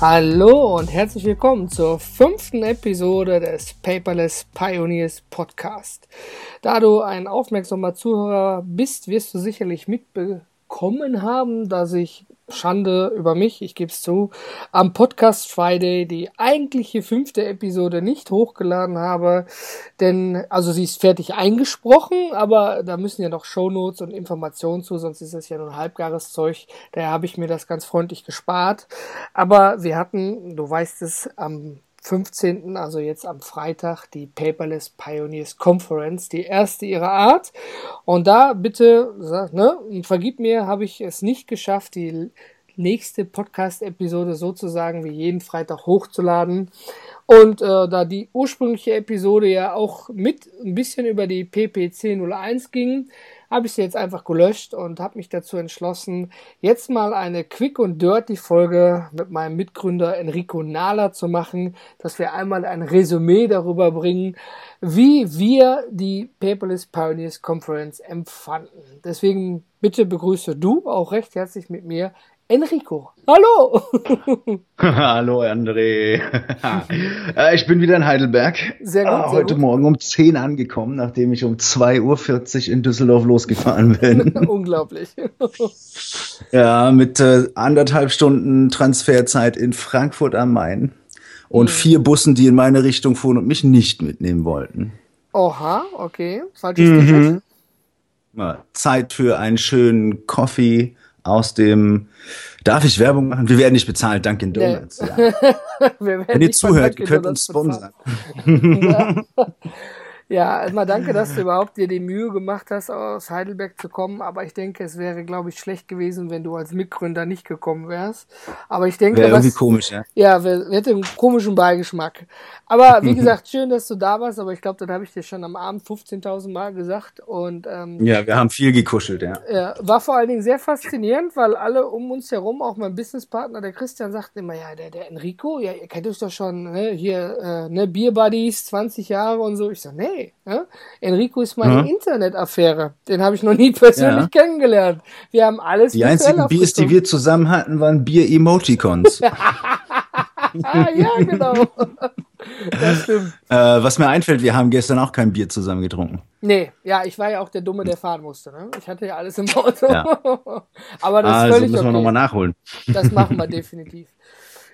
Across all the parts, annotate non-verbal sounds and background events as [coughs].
Hallo und herzlich willkommen zur fünften Episode des Paperless Pioneers Podcast. Da du ein aufmerksamer Zuhörer bist, wirst du sicherlich mitbekommen haben, dass ich Schande über mich, ich gebe es zu, am Podcast Friday die eigentliche fünfte Episode nicht hochgeladen habe, denn, also sie ist fertig eingesprochen, aber da müssen ja noch Shownotes und Informationen zu, sonst ist es ja nur ein halbgares Zeug, daher habe ich mir das ganz freundlich gespart, aber wir hatten, du weißt es, am 15., also jetzt am Freitag, die Paperless Pioneers Conference, die erste ihrer Art. Und da bitte, ne, vergib mir, habe ich es nicht geschafft, die nächste Podcast-Episode sozusagen wie jeden Freitag hochzuladen. Und äh, da die ursprüngliche Episode ja auch mit ein bisschen über die PPC 01 ging, habe ich sie jetzt einfach gelöscht und habe mich dazu entschlossen, jetzt mal eine Quick und Dirty Folge mit meinem Mitgründer Enrico Nahler zu machen, dass wir einmal ein Resümee darüber bringen, wie wir die Paperless Pioneers Conference empfanden. Deswegen bitte begrüße du auch recht herzlich mit mir Enrico. Hallo! [laughs] Hallo, André. [laughs] Äh, ich bin wieder in Heidelberg. Sehr gut. Sehr heute gut. Morgen um 10 angekommen, nachdem ich um 2.40 Uhr in Düsseldorf losgefahren bin. [laughs] Unglaublich. ja, mit äh, anderthalb Stunden Transferzeit in Frankfurt am Main und mhm. vier Bussen, die in meine Richtung fuhren und mich nicht mitnehmen wollten. Oha, okay. Falsches mhm. Zeit für einen schönen Coffee aus dem Darf ich Werbung machen? Wir werden nicht bezahlt, Dunkin' Donuts. Nee. Ja. [laughs] Wenn ihr zuhört, ihr könnt uns sponsern. [laughs] Ja. Ja, erstmal danke, dass du überhaupt dir die Mühe gemacht hast, aus Heidelberg zu kommen. Aber ich denke, es wäre, glaube ich, schlecht gewesen, wenn du als Mitgründer nicht gekommen wärst. Aber ich denke, wäre irgendwie komisch, ja. Ja, hätte einen komischen Beigeschmack. Aber wie gesagt, schön, dass du da warst. Aber ich glaube, das habe ich dir schon am Abend 15.000 Mal gesagt. Und ähm, ja, wir haben viel gekuschelt, ja. ja. War vor allen Dingen sehr faszinierend, weil alle um uns herum, auch mein Businesspartner, der Christian, sagt immer, ja, der, der Enrico, ja, ihr kennt euch doch schon, ne, hier, äh, ne, Beer Buddies, 20 Jahre und so. Ich sage, nee, ja? Enrico ist meine mhm. Internetaffäre. Den habe ich noch nie [laughs] persönlich ja. kennengelernt. Wir haben alles Die einzigen Biers, die wir zusammen hatten, waren Bier-Emoticons. [laughs] ja, genau. Das stimmt. Äh, was mir einfällt, wir haben gestern auch kein Bier zusammen getrunken. Nee, ja, ich war ja auch der Dumme, der fahren musste. Ne? Ich hatte ja alles im Auto. Ja. [laughs] Aber das also ist völlig müssen wir okay. nochmal nachholen. Das machen wir definitiv.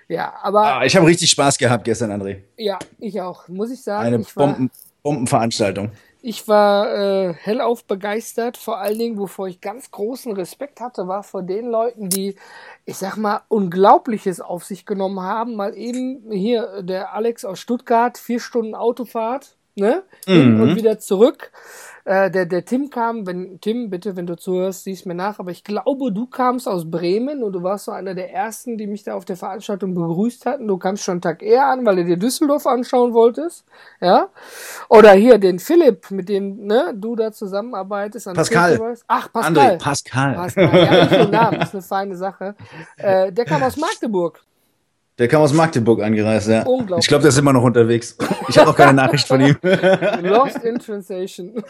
Ja, aber. Ah, ich habe richtig Spaß gehabt gestern, André. Ja, ich auch, muss ich sagen. Eine Bomben, Bombenveranstaltung. Ich war äh, hellauf begeistert, vor allen Dingen, wovor ich ganz großen Respekt hatte, war vor den Leuten, die, ich sag mal, Unglaubliches auf sich genommen haben. Mal eben hier der Alex aus Stuttgart, vier Stunden Autofahrt, ne? Mhm. Und wieder zurück. Äh, der, der Tim kam, wenn, Tim, bitte, wenn du zuhörst, siehst mir nach, aber ich glaube, du kamst aus Bremen und du warst so einer der ersten, die mich da auf der Veranstaltung begrüßt hatten. Du kamst schon einen Tag eher an, weil du dir Düsseldorf anschauen wolltest. Ja. Oder hier den Philipp, mit dem ne, du da zusammenarbeitest. Pascal. Ach, Pascal. André, Pascal. Pascal. Ja, Namen, das ist eine feine Sache. Äh, der kam aus Magdeburg. Der kam aus Magdeburg angereist, ja. Unglaublich. Ich glaube, der ist immer noch unterwegs. Ich habe auch keine Nachricht von ihm. [laughs] Lost in Translation. [laughs]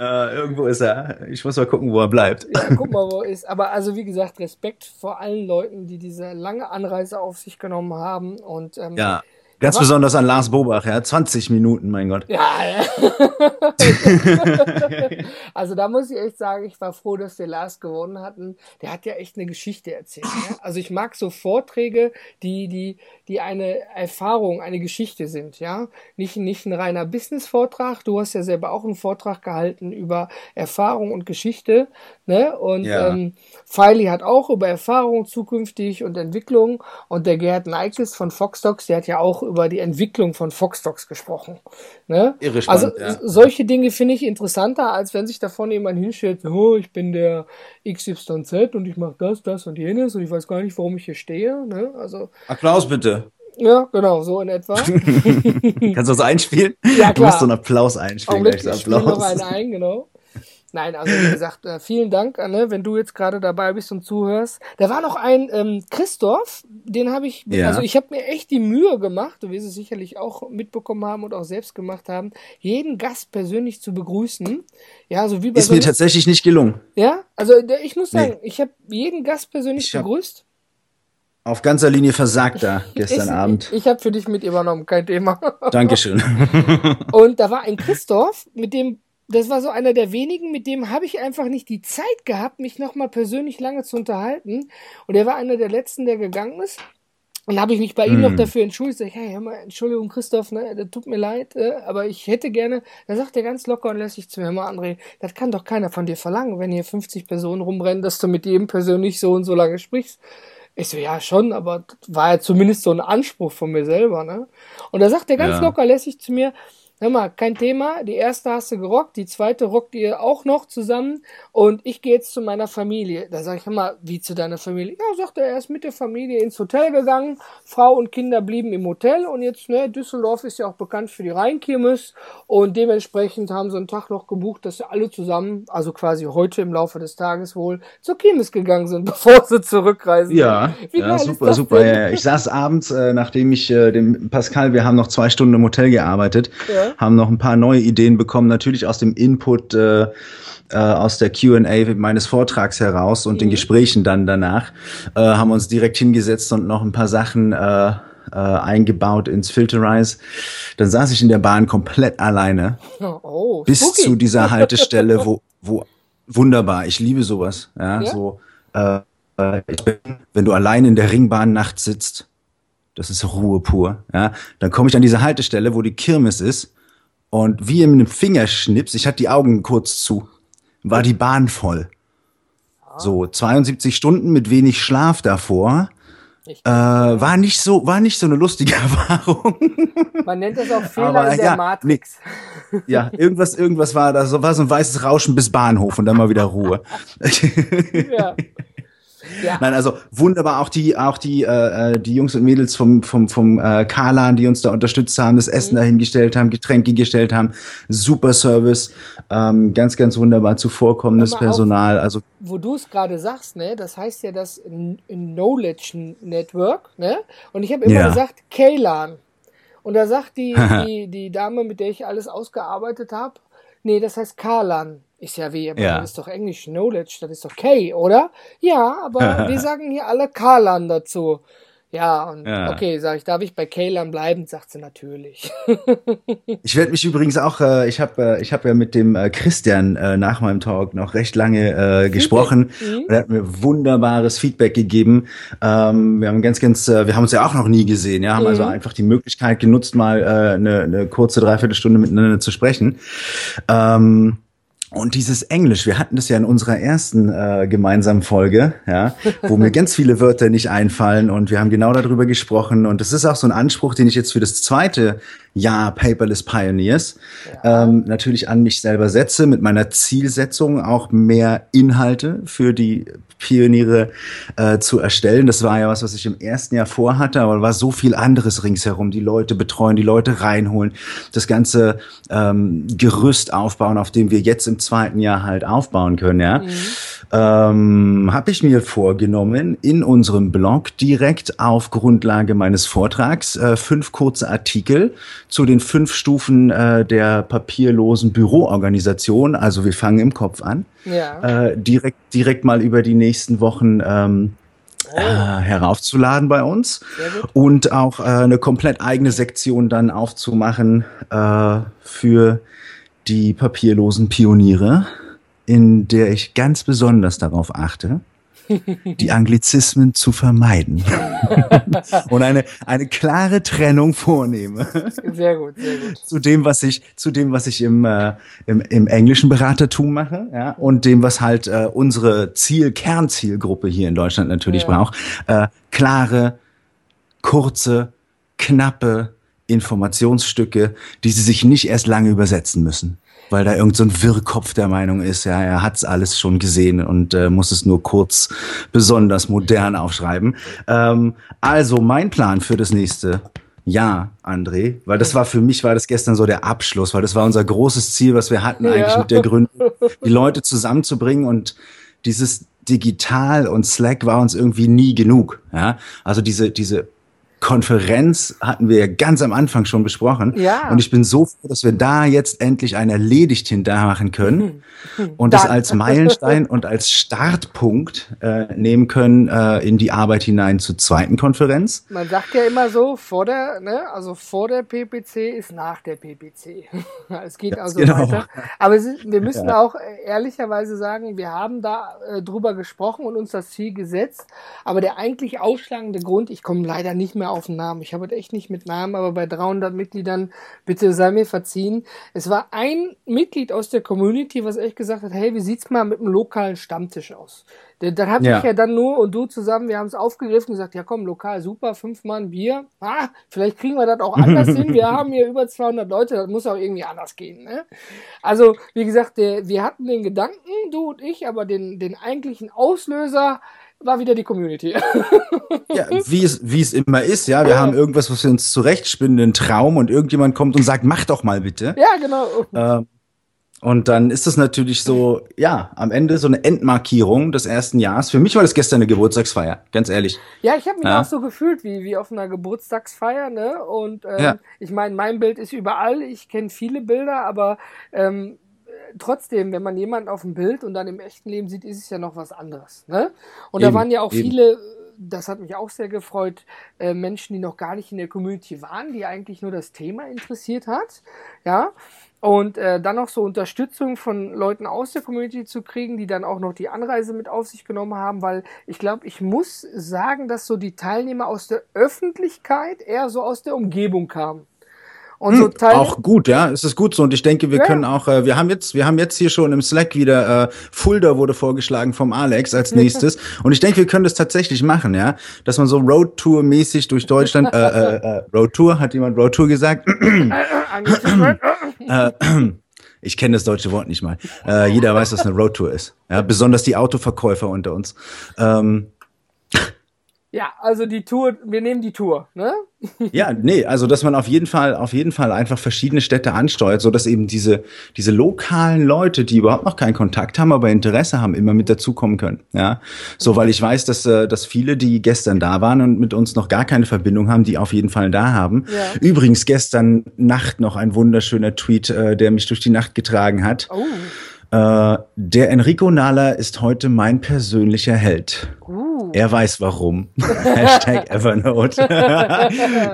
äh, irgendwo ist er. Ich muss mal gucken, wo er bleibt. Ja, guck mal, wo er ist. Aber also wie gesagt, Respekt vor allen Leuten, die diese lange Anreise auf sich genommen haben. Und ähm, ja. Ganz besonders an Lars Bobach, ja. 20 Minuten, mein Gott. Ja, ja. [laughs] also da muss ich echt sagen, ich war froh, dass wir Lars gewonnen hatten. Der hat ja echt eine Geschichte erzählt. Ja? Also ich mag so Vorträge, die, die, die eine Erfahrung, eine Geschichte sind, ja. Nicht, nicht ein reiner Business-Vortrag. Du hast ja selber auch einen Vortrag gehalten über Erfahrung und Geschichte. Ne? Und ja. ähm, Feili hat auch über Erfahrung zukünftig und Entwicklung. Und der Gerhard Neikes von Foxdocs, der hat ja auch über die Entwicklung von Foxdocs gesprochen. Ne? Irre spannend, also ja. solche Dinge finde ich interessanter, als wenn sich da vorne jemand hinstellt, oh, ich bin der XYZ und ich mache das, das und jenes und ich weiß gar nicht, warum ich hier stehe. Ne? Also, Applaus bitte. Ja, genau, so in etwa. [laughs] Kannst du das einspielen? Ja, klar. Du musst so einen Applaus einspielen. Augenblick, ich Applaus. noch einen ein, genau. Nein, also wie [laughs] gesagt, äh, vielen Dank, Anne, wenn du jetzt gerade dabei bist und zuhörst. Da war noch ein ähm, Christoph, den habe ich, ja. also ich habe mir echt die Mühe gemacht, du wirst es sicherlich auch mitbekommen haben und auch selbst gemacht haben, jeden Gast persönlich zu begrüßen. Ja, so wie bei Ist so mir tatsächlich nicht gelungen. Ja, also ich muss sagen, nee. ich habe jeden Gast persönlich ich begrüßt. Auf ganzer Linie versagt da [laughs] gestern ich, Abend. Ich, [laughs] ich habe für dich mit übernommen, kein Thema. Dankeschön. und da war ein Christoph, mit dem das war so einer der wenigen, mit dem habe ich einfach nicht die Zeit gehabt, mich nochmal persönlich lange zu unterhalten. Und er war einer der letzten, der gegangen ist. Und habe ich mich bei ihm noch hm. dafür entschuldigt. Sag, hey, hör mal, Entschuldigung, Christoph, ne, das tut mir leid, äh, aber ich hätte gerne, da sagt er ganz locker und lässt sich zu mir mal, André, das kann doch keiner von dir verlangen, wenn hier 50 Personen rumrennen, dass du mit jedem persönlich so und so lange sprichst. Ich so, ja, schon, aber das war ja zumindest so ein Anspruch von mir selber, ne? Und da sagt er ganz ja. locker lässig zu mir, Hör mal, kein Thema. Die erste hast du gerockt, die zweite rockt ihr auch noch zusammen und ich gehe jetzt zu meiner Familie. Da sage ich, hör mal, wie zu deiner Familie? Ja, sagt er, er ist mit der Familie ins Hotel gegangen. Frau und Kinder blieben im Hotel und jetzt, ne, Düsseldorf ist ja auch bekannt für die Rheinkirmes und dementsprechend haben sie einen Tag noch gebucht, dass sie alle zusammen, also quasi heute im Laufe des Tages wohl, zur Kirmes gegangen sind, [laughs] bevor sie zurückreisen. Ja, ja super, super. Ja, ja. Ich saß abends, äh, nachdem ich äh, dem Pascal, wir haben noch zwei Stunden im Hotel gearbeitet. Ja haben noch ein paar neue Ideen bekommen, natürlich aus dem Input äh, äh, aus der Q&A meines Vortrags heraus und mhm. den Gesprächen dann danach, äh, haben uns direkt hingesetzt und noch ein paar Sachen äh, äh, eingebaut ins Filterize. Dann saß ich in der Bahn komplett alleine [laughs] oh, bis spooky. zu dieser [laughs] Haltestelle, wo, wo wunderbar. Ich liebe sowas. Ja, ja? so. Äh, äh wenn du allein in der Ringbahn nachts sitzt, das ist Ruhe pur. Ja, dann komme ich an diese Haltestelle, wo die Kirmes ist und wie in einem Fingerschnips, ich hatte die Augen kurz zu, war die Bahn voll. So 72 Stunden mit wenig Schlaf davor. Äh, war nicht so, war nicht so eine lustige [laughs] Erfahrung. Man nennt das auch Fehler Aber, in der ja, Matrix. Nee, ja, irgendwas, irgendwas war da, so war so ein weißes Rauschen bis Bahnhof und dann mal wieder Ruhe. [laughs] ja. Ja. Nein, also wunderbar auch die auch die äh, äh, die Jungs und Mädels vom vom vom äh, Kalan, die uns da unterstützt haben, das Essen mhm. dahingestellt haben, Getränke gestellt haben, super Service, ähm, ganz ganz wunderbar zuvorkommendes Personal. Auf, also wo du es gerade sagst, ne, das heißt ja das Knowledge Network, ne? Und ich habe immer ja. gesagt Kalan. Und da sagt die, [laughs] die die Dame, mit der ich alles ausgearbeitet habe, nee, das heißt Kalan. Ist ja wie, aber ja. das ist doch Englisch Knowledge, das ist doch K, oder? Ja, aber [laughs] wir sagen hier alle Kalan dazu. Ja, und ja. okay, sag ich, darf ich bei Kaylan bleiben? Sagt sie natürlich. [laughs] ich werde mich übrigens auch, äh, ich habe äh, ich hab ja mit dem äh, Christian äh, nach meinem Talk noch recht lange äh, gesprochen mhm. und er hat mir wunderbares Feedback gegeben. Ähm, wir haben ganz, ganz, äh, wir haben uns ja auch noch nie gesehen, ja, haben also mhm. also einfach die Möglichkeit genutzt, mal äh, eine, eine kurze Dreiviertelstunde miteinander zu sprechen. Ähm, und dieses Englisch, wir hatten das ja in unserer ersten äh, gemeinsamen Folge, ja, wo mir ganz viele Wörter nicht einfallen und wir haben genau darüber gesprochen und das ist auch so ein Anspruch, den ich jetzt für das zweite Jahr Paperless Pioneers ja. ähm, natürlich an mich selber setze, mit meiner Zielsetzung auch mehr Inhalte für die Pioniere äh, zu erstellen. Das war ja was, was ich im ersten Jahr vorhatte, aber war so viel anderes ringsherum. Die Leute betreuen, die Leute reinholen, das ganze ähm, Gerüst aufbauen, auf dem wir jetzt im zweiten Jahr halt aufbauen können, ja. Mhm. Ähm, Habe ich mir vorgenommen, in unserem Blog direkt auf Grundlage meines Vortrags äh, fünf kurze Artikel zu den fünf Stufen äh, der papierlosen Büroorganisation. Also wir fangen im Kopf an. Ja. Äh, direkt, direkt mal über die nächsten Wochen ähm, oh. äh, heraufzuladen bei uns und auch äh, eine komplett eigene Sektion dann aufzumachen äh, für die papierlosen Pioniere, in der ich ganz besonders darauf achte, [laughs] die Anglizismen zu vermeiden [laughs] und eine, eine klare Trennung vornehme. Sehr gut, sehr gut. [laughs] Zu dem, was ich, zu dem, was ich im, äh, im, im englischen Beratertum mache, ja, und dem, was halt äh, unsere Ziel, Kernzielgruppe hier in Deutschland natürlich ja. braucht. Äh, klare, kurze, knappe Informationsstücke, die sie sich nicht erst lange übersetzen müssen weil da irgend so ein Wirrkopf der Meinung ist, ja, er hat's alles schon gesehen und äh, muss es nur kurz besonders modern aufschreiben. Ähm, also mein Plan für das nächste Ja, André, weil das war für mich war das gestern so der Abschluss, weil das war unser großes Ziel, was wir hatten eigentlich ja. mit der Gründung, die Leute zusammenzubringen und dieses digital und Slack war uns irgendwie nie genug. Ja, also diese diese Konferenz hatten wir ja ganz am Anfang schon besprochen. Ja. Und ich bin so froh, dass wir da jetzt endlich ein erledigt hinterher machen können und das als Meilenstein und als Startpunkt äh, nehmen können äh, in die Arbeit hinein zur zweiten Konferenz. Man sagt ja immer so, vor der, ne, also vor der PPC ist nach der PPC. [laughs] es geht also genau. weiter. Aber ist, wir müssen ja. auch äh, ehrlicherweise sagen, wir haben da äh, drüber gesprochen und uns das Ziel gesetzt. Aber der eigentlich ausschlagende Grund, ich komme leider nicht mehr mehr auf den Namen. Ich habe echt nicht mit Namen, aber bei 300 Mitgliedern, bitte sei mir verziehen. Es war ein Mitglied aus der Community, was echt gesagt hat, hey, wie sieht's mal mit einem lokalen Stammtisch aus? Dann habe ja. ich ja dann nur und du zusammen, wir haben es aufgegriffen und gesagt, ja komm, lokal, super, fünf Mann Bier. Ah, vielleicht kriegen wir das auch anders hin. Wir haben hier über 200 Leute, das muss auch irgendwie anders gehen. Ne? Also, wie gesagt, der, wir hatten den Gedanken, du und ich, aber den, den eigentlichen Auslöser, war wieder die Community. ja, [laughs] wie es, wie es immer ist, ja. Wir ja. haben irgendwas, was wir uns zurechtspinnen, einen Traum und irgendjemand kommt und sagt, mach doch mal bitte. Ja, genau. Ähm, und dann ist es natürlich so, ja, am Ende so eine Endmarkierung des ersten Jahres. Für mich war das gestern eine Geburtstagsfeier, ganz ehrlich. Ja, ich habe mich ja. auch so gefühlt wie, wie auf einer Geburtstagsfeier, ne? Und ähm, ja. ich meine, mein Bild ist überall. Ich kenne viele Bilder, aber ähm, trotzdem, wenn man jemanden auf dem Bild und dann im echten Leben sieht, ist es ja noch was anderes. Ne? Und eben, da waren ja auch eben. viele, das hat mich auch sehr gefreut, äh, Menschen, die noch gar nicht in der Community waren, die eigentlich nur das Thema interessiert hat. Ja. Und äh, dann noch so Unterstützung von Leuten aus der Community zu kriegen, die dann auch noch die Anreise mit auf sich genommen haben, weil ich glaube, ich muss sagen, dass so die Teilnehmer aus der Öffentlichkeit eher so aus der Umgebung kamen. Und so hm, auch gut, ja, es ist gut so. Und ich denke, wir ja. können auch, äh, wir haben jetzt, wir haben jetzt hier schon im Slack wieder äh, Fulda wurde vorgeschlagen vom Alex als [laughs] nächstes. Und ich denke, wir können das tatsächlich machen, ja, dass man so Roadtour mäßig durch Deutschland, äh, äh, äh, Roadtour, hat jemand Roadtour gesagt? [coughs] äh, ich kenne das deutsche Wort nicht mal. Äh, jeder weiß, was eine Roadtour ist. Ja, besonders die Autoverkäufer unter uns. Ähm, ja, also die Tour, wir nehmen die Tour, ne? ja, nee, also dass man auf jeden Fall, auf jeden Fall einfach verschiedene Städte ansteuert, so dass eben diese diese lokalen Leute, die überhaupt noch keinen Kontakt haben, aber Interesse haben, immer mit dazukommen können. Ja, so weil ich weiß, dass äh, dass viele, die gestern da waren und mit uns noch gar keine Verbindung haben, die auf jeden Fall da haben. Ja. Übrigens gestern Nacht noch ein wunderschöner Tweet, äh, der mich durch die Nacht getragen hat. Oh. Äh, der Enrico Nala ist heute mein persönlicher Held. Uh. Er weiß warum. [laughs] Hashtag Evernote.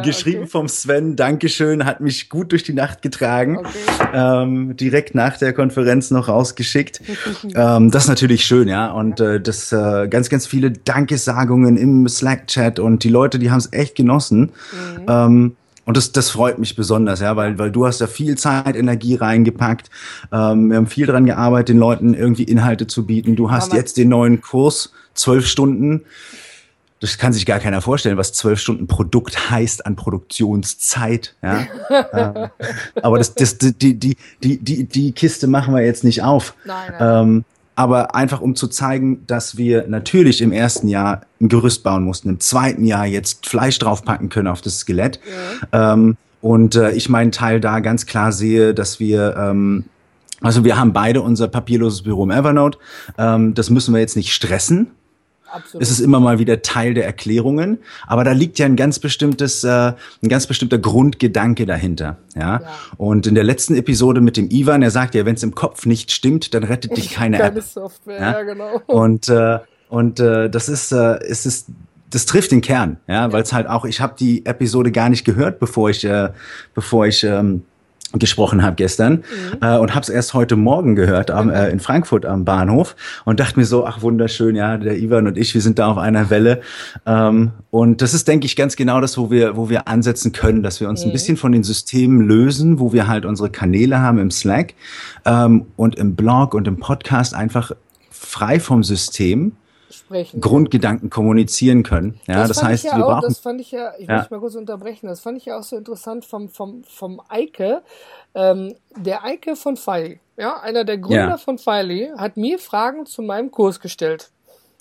Geschrieben okay. vom Sven, Dankeschön, hat mich gut durch die Nacht getragen. Okay. Ähm, direkt nach der Konferenz noch rausgeschickt. [laughs] ähm, das ist natürlich schön, ja. Und äh, das äh, ganz, ganz viele Dankesagungen im Slack-Chat und die Leute, die haben es echt genossen. Mhm. Ähm, und das, das freut mich besonders, ja, weil, weil du hast da viel Zeit, Energie reingepackt. Ähm, wir haben viel dran gearbeitet, den Leuten irgendwie Inhalte zu bieten. Du hast jetzt den neuen Kurs, zwölf Stunden. Das kann sich gar keiner vorstellen, was zwölf Stunden Produkt heißt an Produktionszeit. Ja? [laughs] ähm, aber das, das, die, die, die, die, die Kiste machen wir jetzt nicht auf. Nein, nein. Ähm, aber einfach um zu zeigen, dass wir natürlich im ersten Jahr ein Gerüst bauen mussten, im zweiten Jahr jetzt Fleisch draufpacken können auf das Skelett. Ja. Ähm, und äh, ich meinen Teil da ganz klar sehe, dass wir ähm, also wir haben beide unser papierloses Büro im Evernote. Ähm, das müssen wir jetzt nicht stressen. Absolut. Es ist immer mal wieder Teil der Erklärungen, aber da liegt ja ein ganz bestimmtes, äh, ein ganz bestimmter Grundgedanke dahinter. Ja? ja? Und in der letzten Episode mit dem Ivan, er sagt ja, wenn es im Kopf nicht stimmt, dann rettet dich [laughs] keine, keine App. Software, ja? ja, genau. Und äh, und äh, das ist, äh, es ist das trifft den Kern, ja, weil es halt auch, ich habe die Episode gar nicht gehört, bevor ich, äh, bevor ich ähm, gesprochen habe gestern mhm. äh, und habe es erst heute Morgen gehört am, äh, in Frankfurt am Bahnhof und dachte mir so, ach wunderschön, ja, der Ivan und ich, wir sind da auf einer Welle ähm, und das ist, denke ich, ganz genau das, wo wir, wo wir ansetzen können, dass wir uns mhm. ein bisschen von den Systemen lösen, wo wir halt unsere Kanäle haben im Slack ähm, und im Blog und im Podcast einfach frei vom System sprechen. Grundgedanken kommunizieren können. Ja, das, das heißt, ja wir auch, brauchen. Das fand ich ja, ich ja. muss mal kurz unterbrechen, das fand ich ja auch so interessant vom, vom, vom Eike. Ähm, der Eike von Feili, ja, einer der Gründer ja. von Feili, hat mir Fragen zu meinem Kurs gestellt.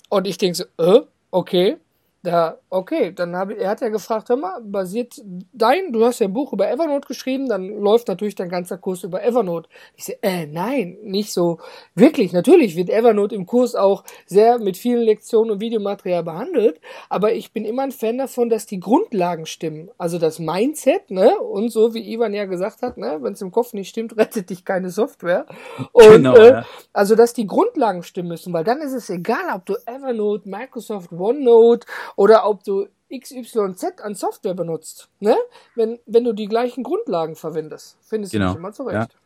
Und ich denke so, äh, okay. Da, okay, dann habe er hat ja gefragt, hör mal, basiert dein, du hast ja ein Buch über Evernote geschrieben, dann läuft natürlich dein ganzer Kurs über Evernote. Ich sehe, äh, nein, nicht so. Wirklich, natürlich wird Evernote im Kurs auch sehr mit vielen Lektionen und Videomaterial behandelt, aber ich bin immer ein Fan davon, dass die Grundlagen stimmen. Also das Mindset, ne, und so wie Ivan ja gesagt hat, ne, wenn es im Kopf nicht stimmt, [laughs] rettet dich keine Software. Und, genau, äh, ja. also dass die Grundlagen stimmen müssen, weil dann ist es egal, ob du Evernote, Microsoft OneNote oder ob du XYZ an Software benutzt, ne? Wenn, wenn du die gleichen Grundlagen verwendest, findest genau. du nicht immer zurecht. Ja.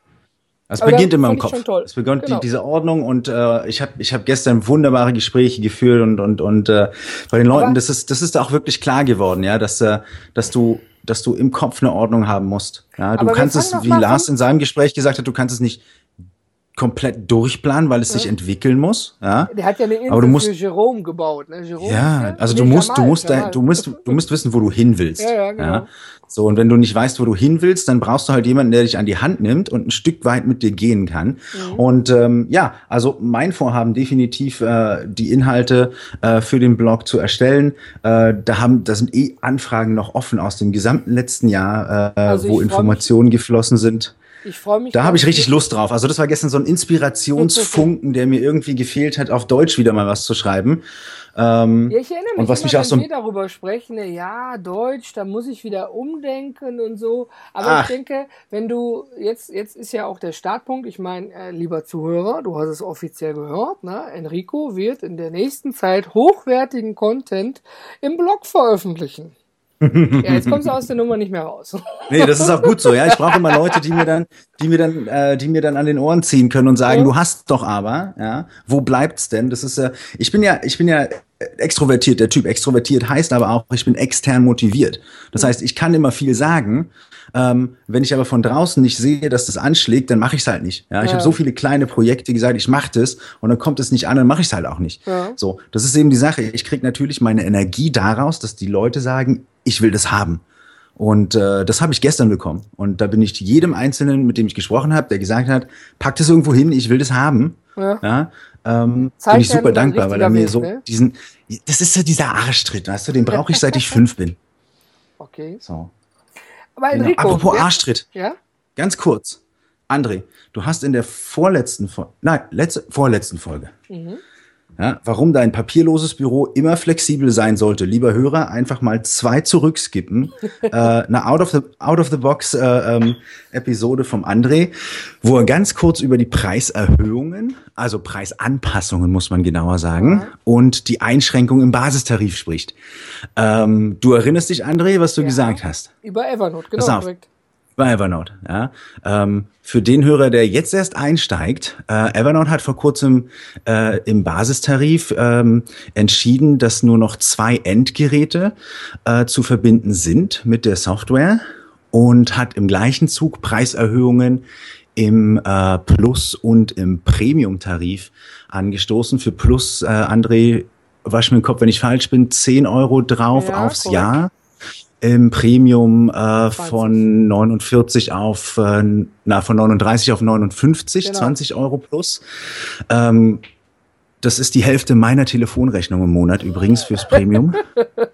Es beginnt immer im Kopf. Es beginnt genau. die, diese Ordnung und äh, ich habe ich hab gestern wunderbare Gespräche geführt und und und äh, bei den Leuten, Aber das ist das ist auch wirklich klar geworden, ja, dass äh, dass du dass du im Kopf eine Ordnung haben musst. Ja, du kannst es, wie Lars in seinem Gespräch gesagt hat, du kannst es nicht komplett durchplanen, weil es sich entwickeln muss. Ja. Der hat ja eine Insel Aber du musst, für Jerome gebaut. Ne? Jerome ja, also du musst, du musst, da, du musst, du musst wissen, wo du hin willst. Ja, ja, genau. Ja. So und wenn du nicht weißt, wo du hin willst, dann brauchst du halt jemanden, der dich an die Hand nimmt und ein Stück weit mit dir gehen kann. Mhm. Und ähm, ja, also mein Vorhaben definitiv äh, die Inhalte äh, für den Blog zu erstellen. Äh, da haben, da sind eh Anfragen noch offen aus dem gesamten letzten Jahr, äh, also wo Informationen geflossen sind. Ich freue mich. Da habe ich richtig Lust drauf. Also das war gestern so ein Inspirationsfunken, [laughs] der mir irgendwie gefehlt hat, auf Deutsch wieder mal was zu schreiben. Ähm, ja, ich erinnere mich, und was immer, mich auch so wir darüber sprechen, ja, Deutsch, da muss ich wieder umdenken und so. Aber Ach. ich denke, wenn du jetzt, jetzt ist ja auch der Startpunkt, ich meine, äh, lieber Zuhörer, du hast es offiziell gehört, ne? Enrico wird in der nächsten Zeit hochwertigen Content im Blog veröffentlichen ja, jetzt kommst du aus der Nummer nicht mehr raus. [laughs] nee, das ist auch gut so, ja. Ich brauche immer Leute, die mir dann, die mir dann, äh, die mir dann an den Ohren ziehen können und sagen, ja. du hast doch aber, ja, wo bleibt's denn? Das ist ja, äh, ich bin ja, ich bin ja extrovertiert, der Typ extrovertiert heißt aber auch, ich bin extern motiviert. Das heißt, ich kann immer viel sagen, ähm, wenn ich aber von draußen nicht sehe, dass das anschlägt, dann mache ich es halt nicht. Ja, ich ja. habe so viele kleine Projekte gesagt, ich mache das und dann kommt es nicht an, dann mache ich es halt auch nicht. Ja. So, das ist eben die Sache. Ich kriege natürlich meine Energie daraus, dass die Leute sagen, ich will das haben. Und äh, das habe ich gestern bekommen. Und da bin ich jedem Einzelnen, mit dem ich gesprochen habe, der gesagt hat, pack das irgendwo hin, ich will das haben. Ja. ja ähm, bin ich super dankbar, weil er mir so ne? diesen, das ist so dieser Arschtritt, weißt du, den brauche ich seit ich fünf bin. Okay. So. Aber genau. Enrico, Apropos ja? Arschtritt. Ja? Ganz kurz. André, du hast in der vorletzten Folge, nein, letzte, vorletzten Folge, mhm. Ja, warum dein papierloses Büro immer flexibel sein sollte, lieber Hörer, einfach mal zwei zurückskippen. [laughs] äh, eine Out of the Out of the Box äh, ähm, Episode vom André, wo er ganz kurz über die Preiserhöhungen, also Preisanpassungen muss man genauer sagen, ja. und die Einschränkung im Basistarif spricht. Ähm, du erinnerst dich, André, was du ja. gesagt hast? Über Evernote, genau. Bei Evernote. Ja. Ähm, für den Hörer, der jetzt erst einsteigt, äh, Evernote hat vor kurzem äh, im Basistarif ähm, entschieden, dass nur noch zwei Endgeräte äh, zu verbinden sind mit der Software und hat im gleichen Zug Preiserhöhungen im äh, Plus- und im Premium-Tarif angestoßen. Für Plus, äh, André, wasch mir den Kopf, wenn ich falsch bin, 10 Euro drauf ja, aufs korrekt. Jahr im Premium äh, von 49 auf, äh, na, von 39 auf 59, genau. 20 Euro plus. Ähm, das ist die Hälfte meiner Telefonrechnung im Monat übrigens fürs Premium.